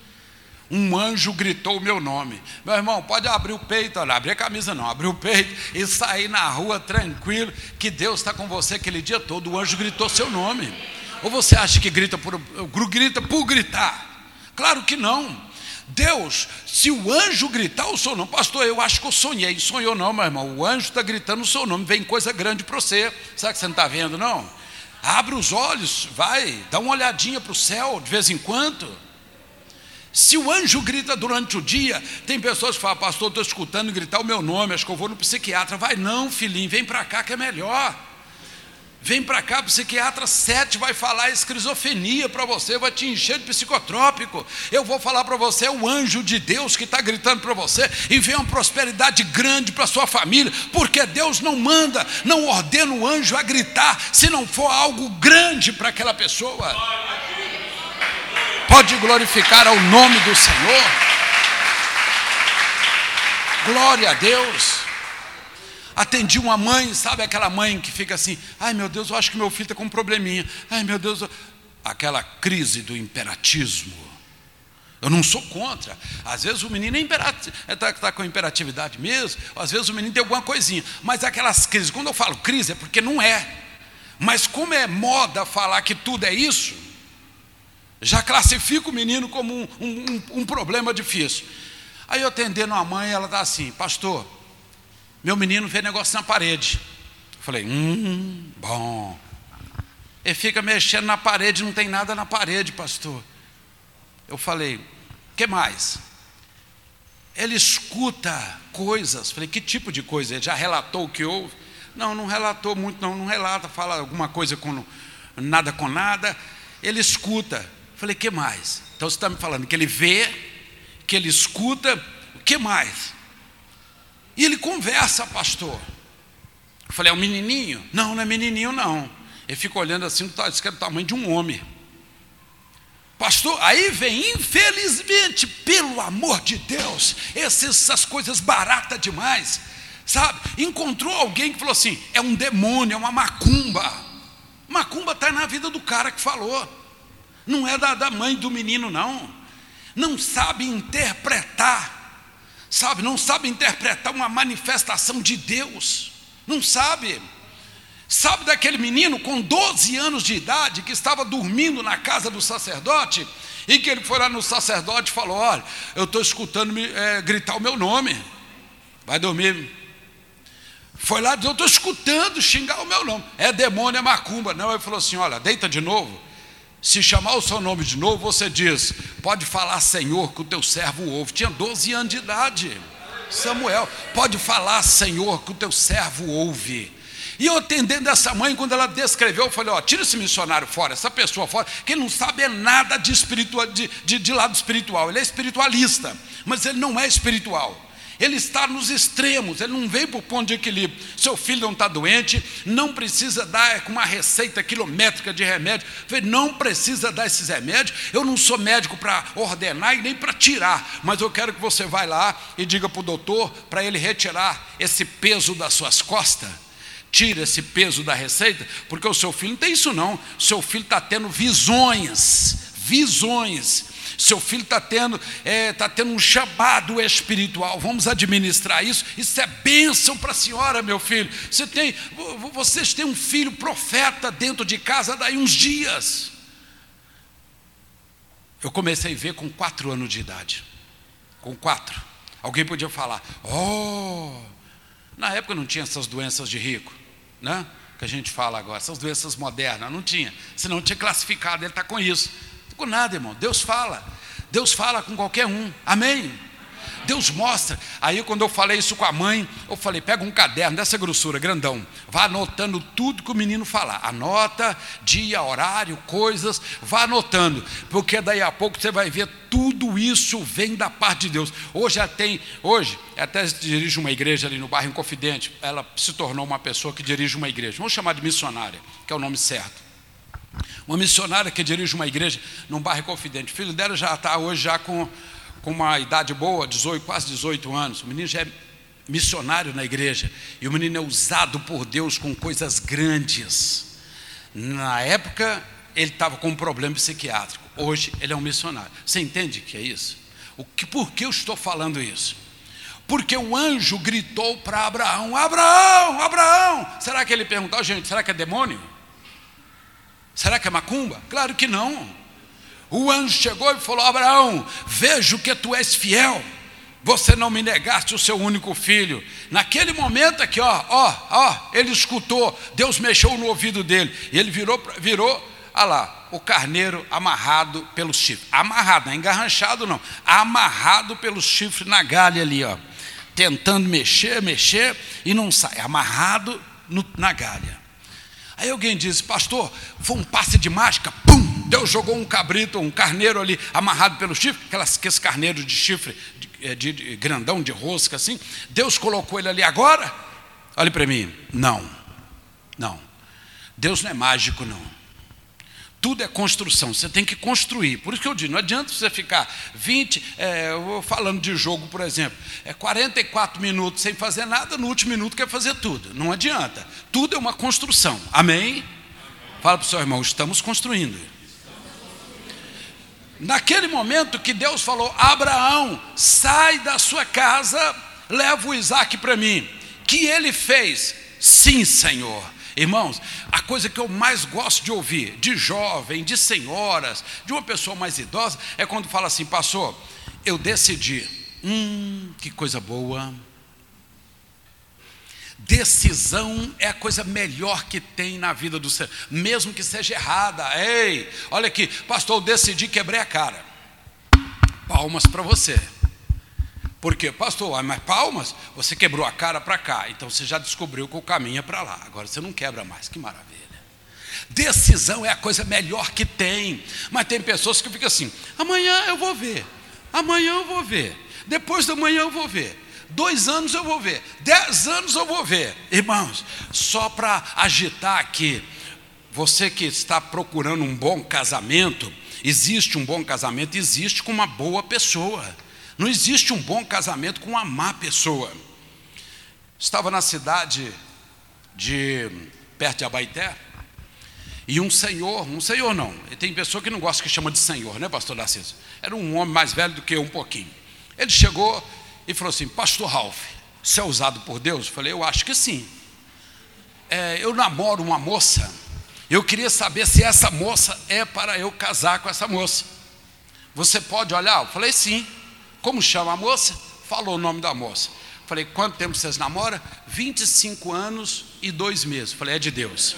um anjo gritou o meu nome. Meu irmão, pode abrir o peito, olha, abrir a camisa não, abrir o peito e sair na rua tranquilo, que Deus está com você aquele dia todo. O anjo gritou seu nome. Ou você acha que grita por, grita por gritar? Claro que não. Deus, se o anjo gritar o seu nome, pastor, eu acho que eu sonhei. Sonhou não, meu irmão. O anjo está gritando o seu nome, vem coisa grande para você. Sabe que você não está vendo, não? Abre os olhos, vai, dá uma olhadinha para o céu de vez em quando. Se o anjo grita durante o dia, tem pessoas que falam, pastor, estou escutando gritar o meu nome, acho que eu vou no psiquiatra. Vai não, filhinho, vem para cá que é melhor. Vem para cá, psiquiatra 7 vai falar esquizofrenia para você, vai te encher de psicotrópico. Eu vou falar para você, é o anjo de Deus que está gritando para você, e vem uma prosperidade grande para sua família, porque Deus não manda, não ordena o anjo a gritar, se não for algo grande para aquela pessoa. Pode glorificar ao nome do Senhor. Glória a Deus. Atendi uma mãe, sabe aquela mãe que fica assim: ai meu Deus, eu acho que meu filho está com um probleminha. Ai meu Deus, aquela crise do imperatismo. Eu não sou contra. Às vezes o menino está é tá, tá com imperatividade mesmo, às vezes o menino tem alguma coisinha. Mas aquelas crises, quando eu falo crise, é porque não é. Mas como é moda falar que tudo é isso, já classifica o menino como um, um, um problema difícil. Aí eu atendendo a mãe, ela está assim, pastor, meu menino vê negócio na parede. Eu falei, hum, bom. Ele fica mexendo na parede, não tem nada na parede, pastor. Eu falei, que mais? Ele escuta coisas. Falei, que tipo de coisa? Ele já relatou o que houve? Não, não relatou muito, não, não relata, fala alguma coisa com nada com nada. Ele escuta. Falei, que mais? Então você está me falando que ele vê, que ele escuta, o que mais? E ele conversa, pastor. Eu falei, é um menininho? Não, não é menininho, não. Ele fica olhando assim, tá, isso que é o tamanho de um homem. Pastor, aí vem, infelizmente, pelo amor de Deus, essas coisas baratas demais, sabe? Encontrou alguém que falou assim: é um demônio, é uma macumba. Macumba está na vida do cara que falou, não é da, da mãe do menino, não. Não sabe interpretar, sabe? Não sabe interpretar uma manifestação de Deus, não sabe. Sabe daquele menino com 12 anos de idade que estava dormindo na casa do sacerdote e que ele foi lá no sacerdote e falou: Olha, eu estou escutando é, gritar o meu nome, vai dormir. Foi lá, eu estou escutando xingar o meu nome. É demônio, é macumba. Não, ele falou assim: Olha, deita de novo. Se chamar o seu nome de novo, você diz: Pode falar, Senhor, que o teu servo ouve. Tinha 12 anos de idade. Samuel, pode falar, Senhor, que o teu servo ouve. E eu atendendo essa mãe, quando ela descreveu, eu falei: ó, tira esse missionário fora, essa pessoa fora, que ele não sabe nada de, espiritual, de, de, de lado espiritual. Ele é espiritualista, mas ele não é espiritual. Ele está nos extremos, ele não veio para o ponto de equilíbrio. Seu filho não está doente, não precisa dar com uma receita quilométrica de remédio. Não precisa dar esses remédios. Eu não sou médico para ordenar e nem para tirar, mas eu quero que você vá lá e diga para o doutor para ele retirar esse peso das suas costas tira esse peso da receita, porque o seu filho não tem isso não. Seu filho está tendo visões, visões. Seu filho está tendo, é, tá tendo um chamado espiritual. Vamos administrar isso. Isso é bênção para a senhora, meu filho. Você tem, vocês têm um filho profeta dentro de casa daí uns dias. Eu comecei a ver com quatro anos de idade. Com quatro. Alguém podia falar, oh, na época não tinha essas doenças de rico né? que a gente fala agora, essas doenças modernas, não tinha, senão tinha classificado, ele está com isso. Com nada, irmão. Deus fala, Deus fala com qualquer um, amém? Deus mostra. Aí quando eu falei isso com a mãe, eu falei: pega um caderno dessa grossura, grandão, vá anotando tudo que o menino falar. Anota dia, horário, coisas, vá anotando, porque daí a pouco você vai ver tudo isso vem da parte de Deus. Hoje ela tem, hoje, até dirige uma igreja ali no bairro Inconfidente, ela se tornou uma pessoa que dirige uma igreja. Vamos chamar de missionária, que é o nome certo. Uma missionária que dirige uma igreja num bairro Confidente. O filho dela já está hoje já com com uma idade boa, 18, quase 18 anos. O menino já é missionário na igreja. E o menino é usado por Deus com coisas grandes. Na época, ele estava com um problema psiquiátrico. Hoje, ele é um missionário. Você entende que é isso? O que, por que eu estou falando isso? Porque o anjo gritou para Abraão: Abraão, Abraão. Será que ele perguntou, gente, será que é demônio? Será que é macumba? Claro que não. O anjo chegou e falou: Abraão, vejo que tu és fiel. Você não me negaste o seu único filho. Naquele momento aqui, ó, ó, ó, ele escutou, Deus mexeu no ouvido dele, e ele virou, virou, olha lá, o carneiro amarrado pelos chifres. Amarrado, não é engarranchado não, amarrado pelos chifres na galha ali, ó. Tentando mexer, mexer, e não sai, amarrado no, na galha. Aí alguém disse, pastor, foi um passe de mágica, pum! Deus jogou um cabrito, um carneiro ali amarrado pelo chifre, aquelas, aqueles carneiros de chifre, de, é, de, de grandão, de rosca assim. Deus colocou ele ali agora? Olhe para mim. Não, não. Deus não é mágico, não. Tudo é construção, você tem que construir. Por isso que eu digo, não adianta você ficar 20, é, falando de jogo, por exemplo, é 44 minutos sem fazer nada, no último minuto quer fazer tudo. Não adianta. Tudo é uma construção. Amém? Fala para o seu irmão, estamos construindo. Naquele momento que Deus falou: Abraão, sai da sua casa, leva o Isaac para mim. Que ele fez? Sim, Senhor. Irmãos, a coisa que eu mais gosto de ouvir, de jovem, de senhoras, de uma pessoa mais idosa, é quando fala assim: Pastor, eu decidi. Hum, que coisa boa. Decisão é a coisa melhor que tem na vida do ser, mesmo que seja errada. Ei, olha aqui, pastor, eu decidi quebrei a cara. Palmas para você. Por quê? Pastor, mas palmas, você quebrou a cara para cá, então você já descobriu que o caminho é para lá. Agora você não quebra mais, que maravilha. Decisão é a coisa melhor que tem. Mas tem pessoas que ficam assim: amanhã eu vou ver, amanhã eu vou ver, depois da manhã eu vou ver. Dois anos eu vou ver, dez anos eu vou ver. Irmãos, só para agitar aqui, você que está procurando um bom casamento, existe um bom casamento, existe com uma boa pessoa. Não existe um bom casamento com uma má pessoa. Estava na cidade de perto de Abaité, e um senhor, um senhor não, tem pessoa que não gosta que chama de senhor, né, pastor Narciso? Era um homem mais velho do que eu um pouquinho. Ele chegou e falou assim: Pastor Ralph, você é usado por Deus? Eu falei: Eu acho que sim. É, eu namoro uma moça, eu queria saber se essa moça é para eu casar com essa moça. Você pode olhar? Eu falei: Sim. Como chama a moça? Falou o nome da moça. Falei: Quanto tempo vocês namoram? 25 anos e dois meses. Falei: É de Deus.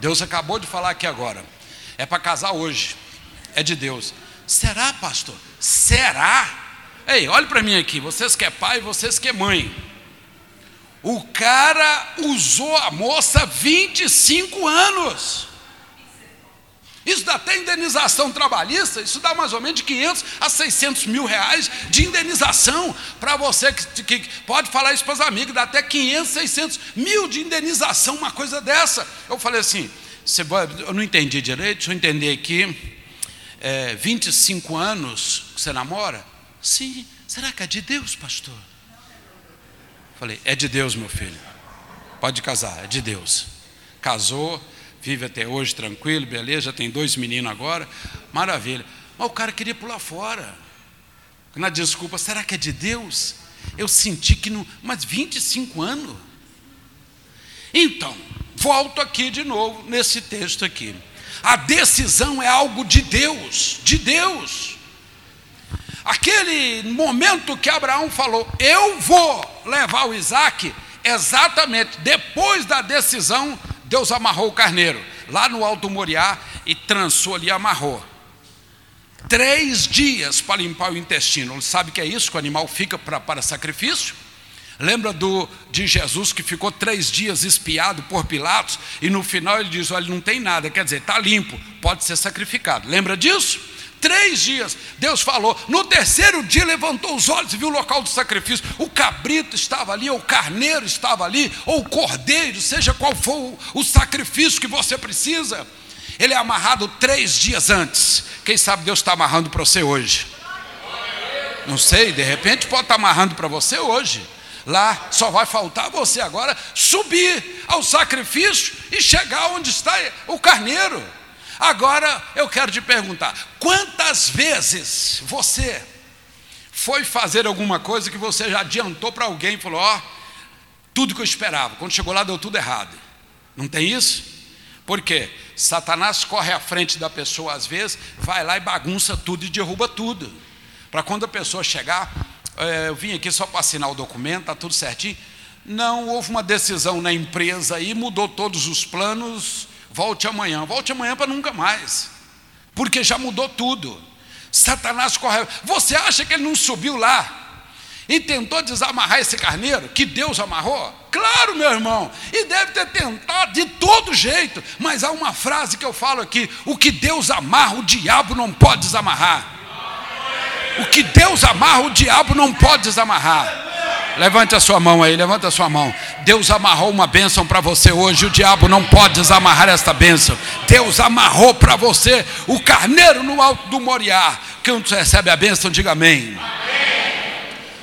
Deus acabou de falar aqui agora. É para casar hoje. É de Deus. Será, pastor? Será? Ei, olhe para mim aqui. Vocês que é pai, vocês que é mãe. O cara usou a moça 25 anos. Isso dá até indenização trabalhista, isso dá mais ou menos de 500 a 600 mil reais de indenização para você que, que, pode falar isso para os amigos, dá até 500, 600 mil de indenização, uma coisa dessa. Eu falei assim, você, eu não entendi direito, deixa eu entender aqui, é, 25 anos que você namora? Sim, será que é de Deus, pastor? Falei, é de Deus, meu filho, pode casar, é de Deus. Casou, vive até hoje tranquilo, beleza, tem dois meninos agora, maravilha. Mas o cara queria pular fora. Na desculpa, será que é de Deus? Eu senti que não. Mas 25 anos? Então, volto aqui de novo nesse texto aqui. A decisão é algo de Deus, de Deus. Aquele momento que Abraão falou, eu vou levar o Isaac, exatamente depois da decisão Deus amarrou o carneiro lá no Alto Moriá e trançou ali, amarrou. Três dias para limpar o intestino. Sabe que é isso? Que o animal fica pra, para sacrifício? Lembra do, de Jesus que ficou três dias espiado por Pilatos e no final ele diz: Olha, não tem nada, quer dizer, está limpo, pode ser sacrificado. Lembra disso? Três dias, Deus falou. No terceiro dia, levantou os olhos e viu o local do sacrifício. O cabrito estava ali, ou o carneiro estava ali, ou o cordeiro, seja qual for o, sacrifício que você precisa. Ele é amarrado três dias antes. Quem sabe Deus está amarrando para você hoje? Não sei, de repente pode estar amarrando para você hoje. Lá só vai faltar você agora subir ao sacrifício e chegar onde está o carneiro. Agora eu quero te perguntar: quantas vezes você foi fazer alguma coisa que você já adiantou para alguém e falou: Ó, oh, tudo que eu esperava, quando chegou lá deu tudo errado? Não tem isso? Por quê? Satanás corre à frente da pessoa às vezes, vai lá e bagunça tudo e derruba tudo. Para quando a pessoa chegar, é, eu vim aqui só para assinar o documento, está tudo certinho. Não houve uma decisão na empresa aí, mudou todos os planos, volte amanhã, volte amanhã para nunca mais, porque já mudou tudo. Satanás correu. Você acha que ele não subiu lá e tentou desamarrar esse carneiro que Deus amarrou? Claro, meu irmão, e deve ter tentado de todo jeito, mas há uma frase que eu falo aqui: o que Deus amarra, o diabo não pode desamarrar. O que Deus amarra, o diabo não pode desamarrar. Levante a sua mão aí, levante a sua mão. Deus amarrou uma bênção para você hoje, o diabo não pode desamarrar esta bênção. Deus amarrou para você o carneiro no alto do Moriá. Quem recebe a bênção, diga amém. amém.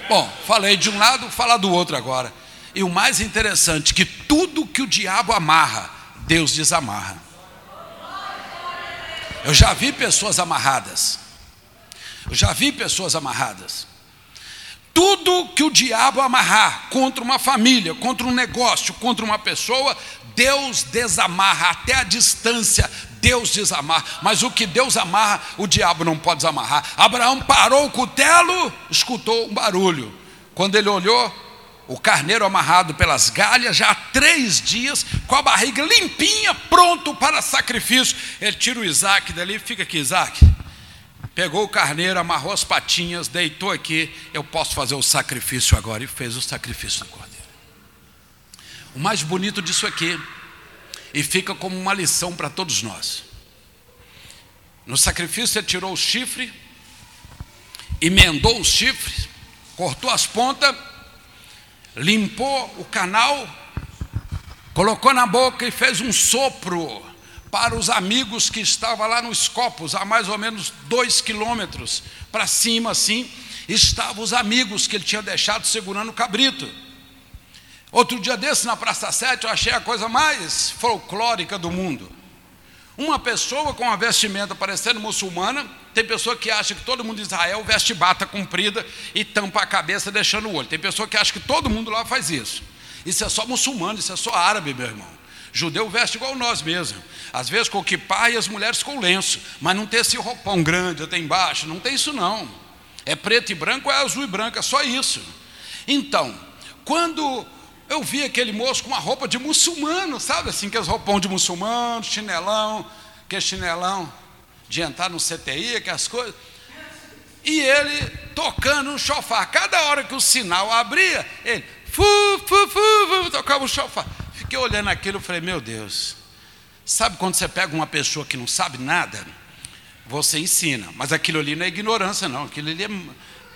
Bom, falei de um lado, falar do outro agora. E o mais interessante, que tudo que o diabo amarra, Deus desamarra. Eu já vi pessoas amarradas. Eu já vi pessoas amarradas. Tudo que o diabo amarrar contra uma família, contra um negócio, contra uma pessoa, Deus desamarra até a distância. Deus desamarra, mas o que Deus amarra, o diabo não pode desamarrar. Abraão parou o cutelo, escutou um barulho. Quando ele olhou, o carneiro amarrado pelas galhas, já há três dias, com a barriga limpinha, pronto para sacrifício. Ele tira o Isaac dali, fica aqui, Isaac pegou o carneiro, amarrou as patinhas, deitou aqui, eu posso fazer o sacrifício agora. E fez o sacrifício do cordeiro. O mais bonito disso aqui, e fica como uma lição para todos nós. No sacrifício ele tirou o chifre, emendou os chifres, cortou as pontas, limpou o canal, colocou na boca e fez um sopro para os amigos que estavam lá nos Copos, a mais ou menos dois quilômetros para cima, assim, estavam os amigos que ele tinha deixado segurando o cabrito. Outro dia desse, na Praça 7, eu achei a coisa mais folclórica do mundo. Uma pessoa com uma vestimenta parecendo muçulmana, tem pessoa que acha que todo mundo em Israel veste bata comprida e tampa a cabeça deixando o olho. Tem pessoa que acha que todo mundo lá faz isso. Isso é só muçulmano, isso é só árabe, meu irmão. Judeu veste igual nós mesmos. Às vezes com kippah e as mulheres com lenço. Mas não tem esse roupão grande até embaixo. Não tem isso não. É preto e branco, é azul e branco, é só isso. Então, quando eu vi aquele moço com uma roupa de muçulmano, sabe assim, que as roupão de muçulmano, chinelão, que é chinelão de entrar no CTI, que as coisas. E ele tocando um chofar. Cada hora que o sinal abria, ele fu, fu, fu, fu tocava o chofar. Fiquei olhando aquilo e falei, meu Deus. Sabe quando você pega uma pessoa que não sabe nada? Você ensina, mas aquilo ali não é ignorância, não. Aquilo ali é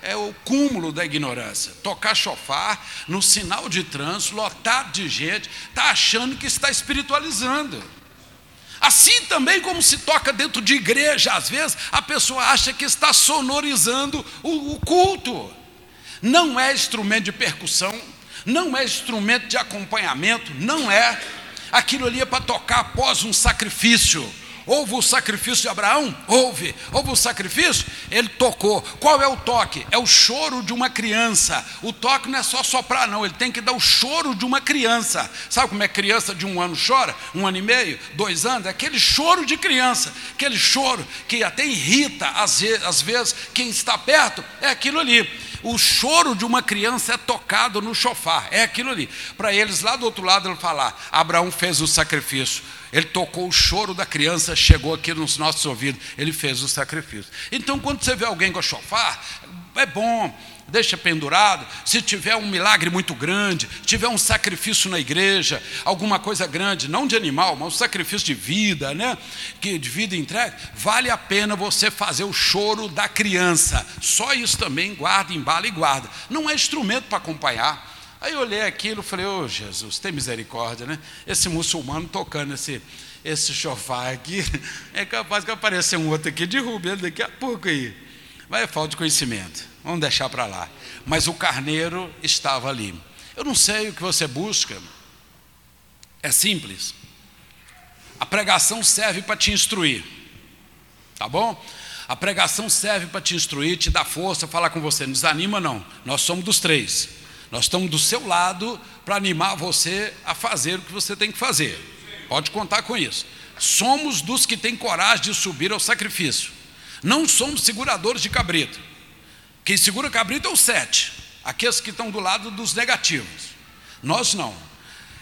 é o cúmulo da ignorância. Tocar chofar no sinal de trânsito, lotado de gente, está achando que está espiritualizando. Assim também como se toca dentro de igreja, às vezes a pessoa acha que está sonorizando o, o culto. Não é instrumento de percussão, não é instrumento de acompanhamento, não é. Aquilo ali é para tocar após um sacrifício Houve o sacrifício de Abraão? Houve. Houve o sacrifício? Ele tocou. Qual é o toque? É o choro de uma criança. O toque não é só soprar, não. Ele tem que dar o choro de uma criança. Sabe como é criança de um ano chora? Um ano e meio? Dois anos? É aquele choro de criança. Aquele choro que até irrita, às vezes, quem está perto. É aquilo ali o choro de uma criança é tocado no chofar, é aquilo ali. Para eles lá do outro lado ele falar, Abraão fez o sacrifício. Ele tocou o choro da criança, chegou aqui nos nossos ouvidos, ele fez o sacrifício. Então, quando você vê alguém com chofar, é bom, deixa pendurado. Se tiver um milagre muito grande, tiver um sacrifício na igreja, alguma coisa grande, não de animal, mas um sacrifício de vida, né? Que de vida entregue, vale a pena você fazer o choro da criança. Só isso também guarda, embala e guarda. Não é instrumento para acompanhar. Aí eu olhei aquilo e falei, ô oh, Jesus, tem misericórdia, né? Esse muçulmano tocando esse, esse chofar aqui, é capaz que aparecer um outro aqui, derruba ele daqui a pouco aí. Vai é falta de conhecimento, vamos deixar para lá. Mas o carneiro estava ali. Eu não sei o que você busca, é simples. A pregação serve para te instruir, tá bom? A pregação serve para te instruir, te dar força, falar com você. Não desanima, não. Nós somos dos três. Nós estamos do seu lado para animar você a fazer o que você tem que fazer. Pode contar com isso. Somos dos que têm coragem de subir ao sacrifício. Não somos seguradores de cabrito. Quem segura cabrito é o sete, aqueles que estão do lado dos negativos. Nós não.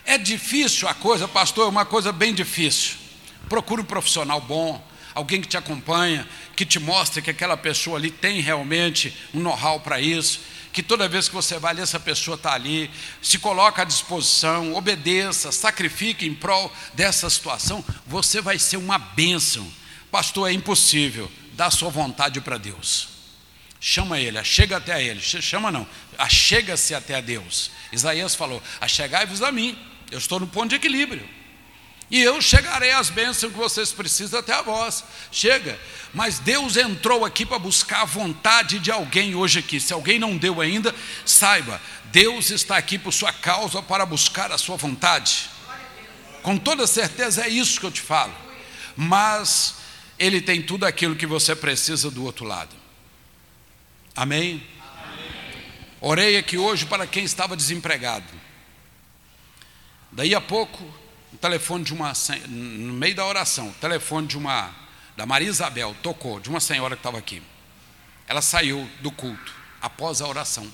É difícil a coisa, pastor, é uma coisa bem difícil. Procure um profissional bom, alguém que te acompanha, que te mostre que aquela pessoa ali tem realmente um know-how para isso que toda vez que você vai ali, essa pessoa está ali, se coloca à disposição, obedeça, sacrifique em prol dessa situação, você vai ser uma bênção. Pastor, é impossível, dá sua vontade para Deus. Chama ele, chega até a ele, chama não, achega-se até a Deus. Isaías falou: achegai-vos a mim, eu estou no ponto de equilíbrio e eu chegarei às bênçãos que vocês precisam até a vós. Chega. Mas Deus entrou aqui para buscar a vontade de alguém hoje aqui. Se alguém não deu ainda, saiba, Deus está aqui por sua causa para buscar a sua vontade. Com toda certeza é isso que eu te falo. Mas ele tem tudo aquilo que você precisa do outro lado. Amém? Amém. Orei aqui hoje para quem estava desempregado. Daí a pouco o telefone de uma no meio da oração, o telefone de uma da Maria Isabel tocou de uma senhora que estava aqui. Ela saiu do culto após a oração.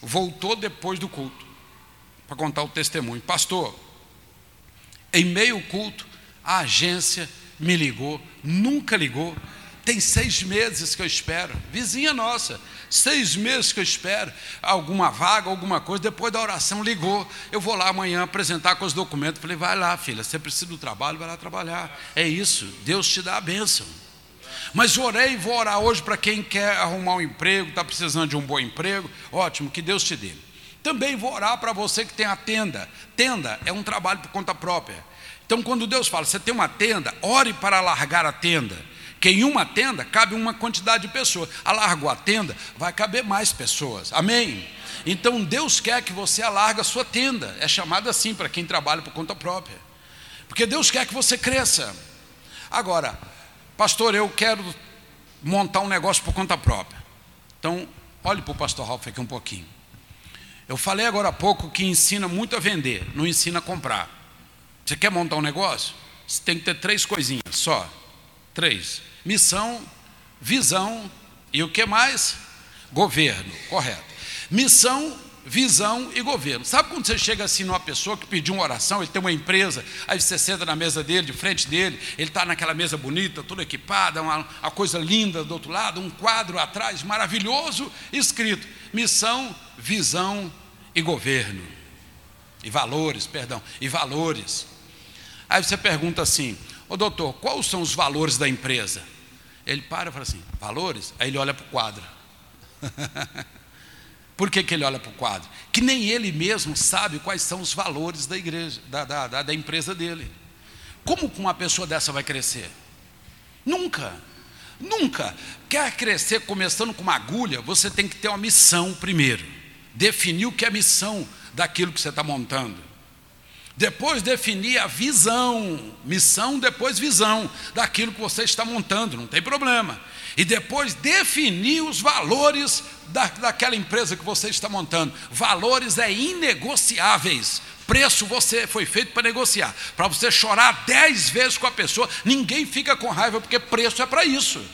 Voltou depois do culto para contar o testemunho. Pastor, em meio ao culto, a agência me ligou, nunca ligou. Tem seis meses que eu espero, vizinha nossa, Seis meses que eu espero alguma vaga, alguma coisa. Depois da oração, ligou. Eu vou lá amanhã apresentar com os documentos. Falei, vai lá, filha, você precisa do trabalho, vai lá trabalhar. É isso, Deus te dá a bênção. Mas orei e vou orar hoje para quem quer arrumar um emprego, está precisando de um bom emprego. Ótimo, que Deus te dê. Também vou orar para você que tem a tenda. Tenda é um trabalho por conta própria. Então, quando Deus fala, você tem uma tenda, ore para alargar a tenda. Que em uma tenda cabe uma quantidade de pessoas. Alargou a tenda, vai caber mais pessoas. Amém? Então Deus quer que você alargue a sua tenda. É chamado assim para quem trabalha por conta própria. Porque Deus quer que você cresça. Agora, pastor, eu quero montar um negócio por conta própria. Então, olhe para o pastor Ralph aqui um pouquinho. Eu falei agora há pouco que ensina muito a vender, não ensina a comprar. Você quer montar um negócio? Você tem que ter três coisinhas só. Três: missão, visão e o que mais? Governo, correto. Missão, visão e governo. Sabe quando você chega assim numa pessoa que pediu uma oração, ele tem uma empresa, aí você senta na mesa dele, de frente dele, ele está naquela mesa bonita, toda equipada, uma, uma coisa linda do outro lado, um quadro atrás maravilhoso, escrito: missão, visão e governo. E valores, perdão, e valores. Aí você pergunta assim: Ô doutor, quais são os valores da empresa? Ele para e fala assim: valores? Aí ele olha para o quadro. Por que, que ele olha para o quadro? Que nem ele mesmo sabe quais são os valores da igreja, da, da, da, empresa dele. Como uma pessoa dessa vai crescer? Nunca. Nunca. Quer crescer começando com uma agulha, você tem que ter uma missão primeiro. Definir o que é a missão daquilo que você está montando. Depois definir a visão, missão, depois visão daquilo que você está montando, não tem problema e depois definir os valores da, daquela empresa que você está montando. Valores é inegociáveis. Preço você foi feito para negociar. Para você chorar dez vezes com a pessoa, ninguém fica com raiva, porque preço é para isso.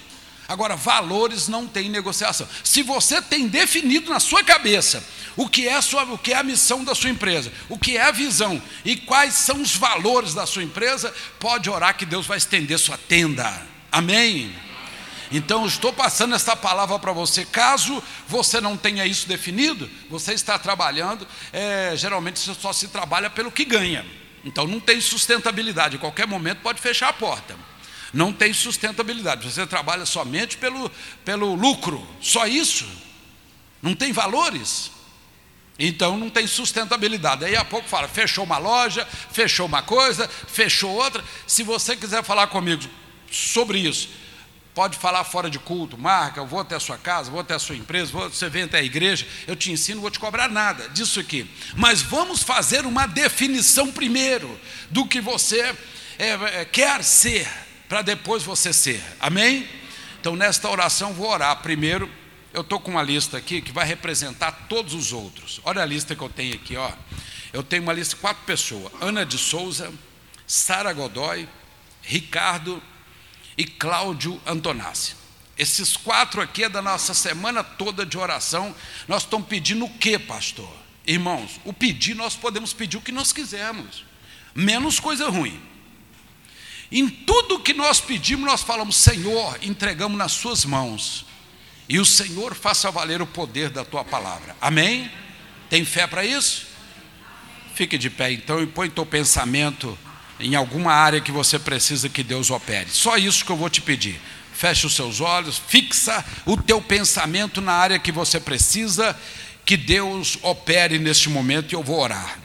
Agora, valores não tem negociação. Se você tem definido na sua cabeça o que é a, sua, o que é a missão da sua empresa, o que é a visão e quais são os valores da sua empresa, pode orar que Deus vai estender sua tenda. Amém? Então, estou passando essa palavra para você. Caso você não tenha isso definido, você está trabalhando, é, geralmente você só se trabalha pelo que ganha. Então, não tem sustentabilidade. Em qualquer momento pode fechar a porta. Não tem sustentabilidade. Você trabalha somente pelo, pelo lucro. Só isso. Não tem valores. Então não tem sustentabilidade. Aí a pouco fala, fechou uma loja, fechou uma coisa, fechou outra. Se você quiser falar comigo sobre isso, Pode falar fora de culto, marca, eu vou até a sua casa, vou até a sua empresa, vou, você vem até a igreja, eu te ensino, vou te cobrar nada disso aqui. Mas vamos fazer uma definição primeiro do que você é, é, quer ser, para depois você ser. Amém? Então, nesta oração, vou orar. Primeiro, eu estou com uma lista aqui que vai representar todos os outros. Olha a lista que eu tenho aqui, ó. Eu tenho uma lista de quatro pessoas: Ana de Souza, Sara Godoy, Ricardo e Cláudio Antonassi. Esses quatro aqui é da nossa semana toda de oração. Nós estamos pedindo o que, pastor? Irmãos, o pedir, nós podemos pedir o que nós quisermos, menos coisa ruim. Em tudo que nós pedimos, nós falamos, Senhor, entregamos nas Suas mãos, e o Senhor faça valer o poder da Tua palavra. Amém? Tem fé para isso? Fique de pé então e põe teu pensamento em alguma área que você precisa que Deus opere. Só isso que eu vou te pedir. Feche os seus olhos, fixa o teu pensamento na área que você precisa que Deus opere neste momento e eu vou orar.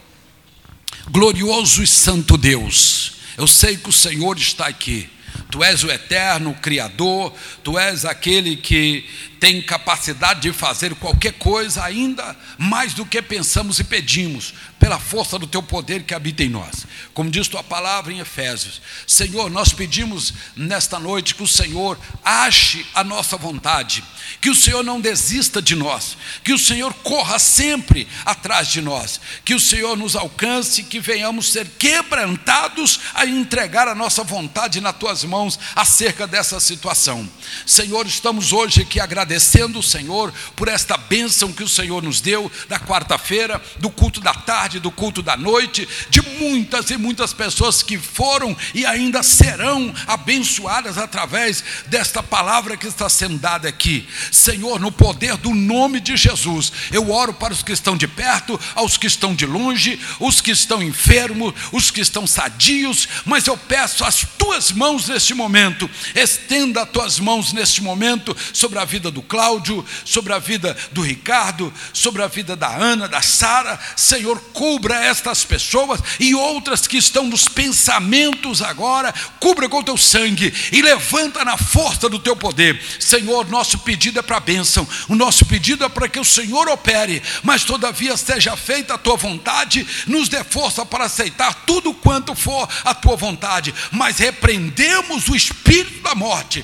Glorioso e santo Deus, eu sei que o Senhor está aqui. Tu és o eterno Criador, tu és aquele que tem capacidade de fazer qualquer coisa, ainda mais do que pensamos e pedimos, pela força do teu poder que habita em nós. Como diz tua palavra em Efésios, Senhor, nós pedimos nesta noite que o Senhor ache a nossa vontade, que o Senhor não desista de nós, que o Senhor corra sempre atrás de nós, que o Senhor nos alcance, que venhamos ser quebrantados a entregar a nossa vontade nas tuas mãos acerca dessa situação. Senhor, estamos hoje aqui agradecendo o Senhor por esta bênção que o Senhor nos deu da quarta-feira, do culto da tarde, do culto da noite, de muitas e muitas pessoas que foram e ainda serão abençoadas através desta palavra que está sendo dada aqui. Senhor, no poder do nome de Jesus, eu oro para os que estão de perto, aos que estão de longe, os que estão enfermos, os que estão sadios, mas eu peço as tuas mãos neste momento, estenda as tuas mãos neste momento sobre a vida do Cláudio, sobre a vida do Ricardo, sobre a vida da Ana, da Sara. Senhor, cubra estas pessoas e outras que estão nos pensamentos agora, cubra com o teu sangue e levanta na força do teu poder. Senhor, nosso pedido é para a bênção, o nosso pedido é para que o Senhor opere, mas todavia seja feita a tua vontade, nos dê força para aceitar tudo quanto for a tua vontade, mas repreendemos o espírito da morte,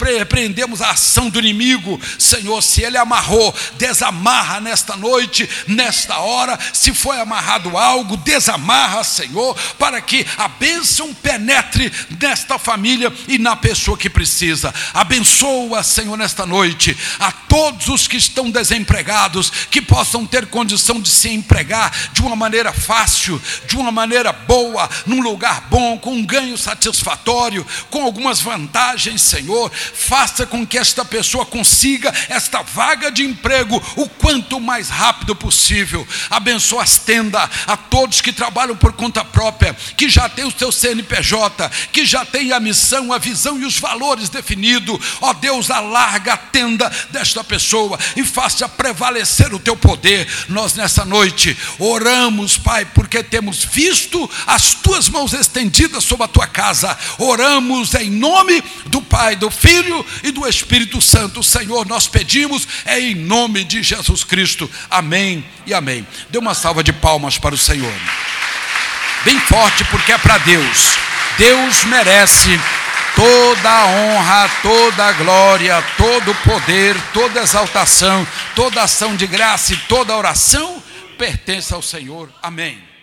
repreendemos a ação do inimigo, Senhor, se ele amarrou, desamarra nesta noite, nesta hora, se foi amarrado algo, desamarra, Senhor, para que a bênção penetre nesta família e na pessoa que precisa. Abençoa, Senhor, nesta noite, a todos os que estão desempregados, que possam ter condição de se empregar de uma maneira fácil, de uma maneira boa, num lugar bom, com um ganho satisfatório, com algumas vantagens, Senhor. Faça com que esta pessoa consiga esta vaga de emprego o quanto mais rápido possível. Abençoa as tendas a todos que trabalham por conta própria, que já tem o seu CNPJ, que já tem a missão, a visão e os valores definidos. Ó Deus, alarga a tenda desta pessoa e faça prevalecer o teu poder. Nós nessa noite oramos, Pai, porque temos visto as tuas mãos estendidas sobre a tua casa. Oramos em nome do Pai, do Filho e do Espírito Santo. Senhor, nós pedimos é em nome de Jesus Cristo. Amém e amém. Dê uma salva de palmas para o Senhor. Bem forte, porque é para Deus. Deus merece toda a honra, toda a glória, todo o poder, toda exaltação, toda ação de graça e toda oração pertence ao Senhor. Amém.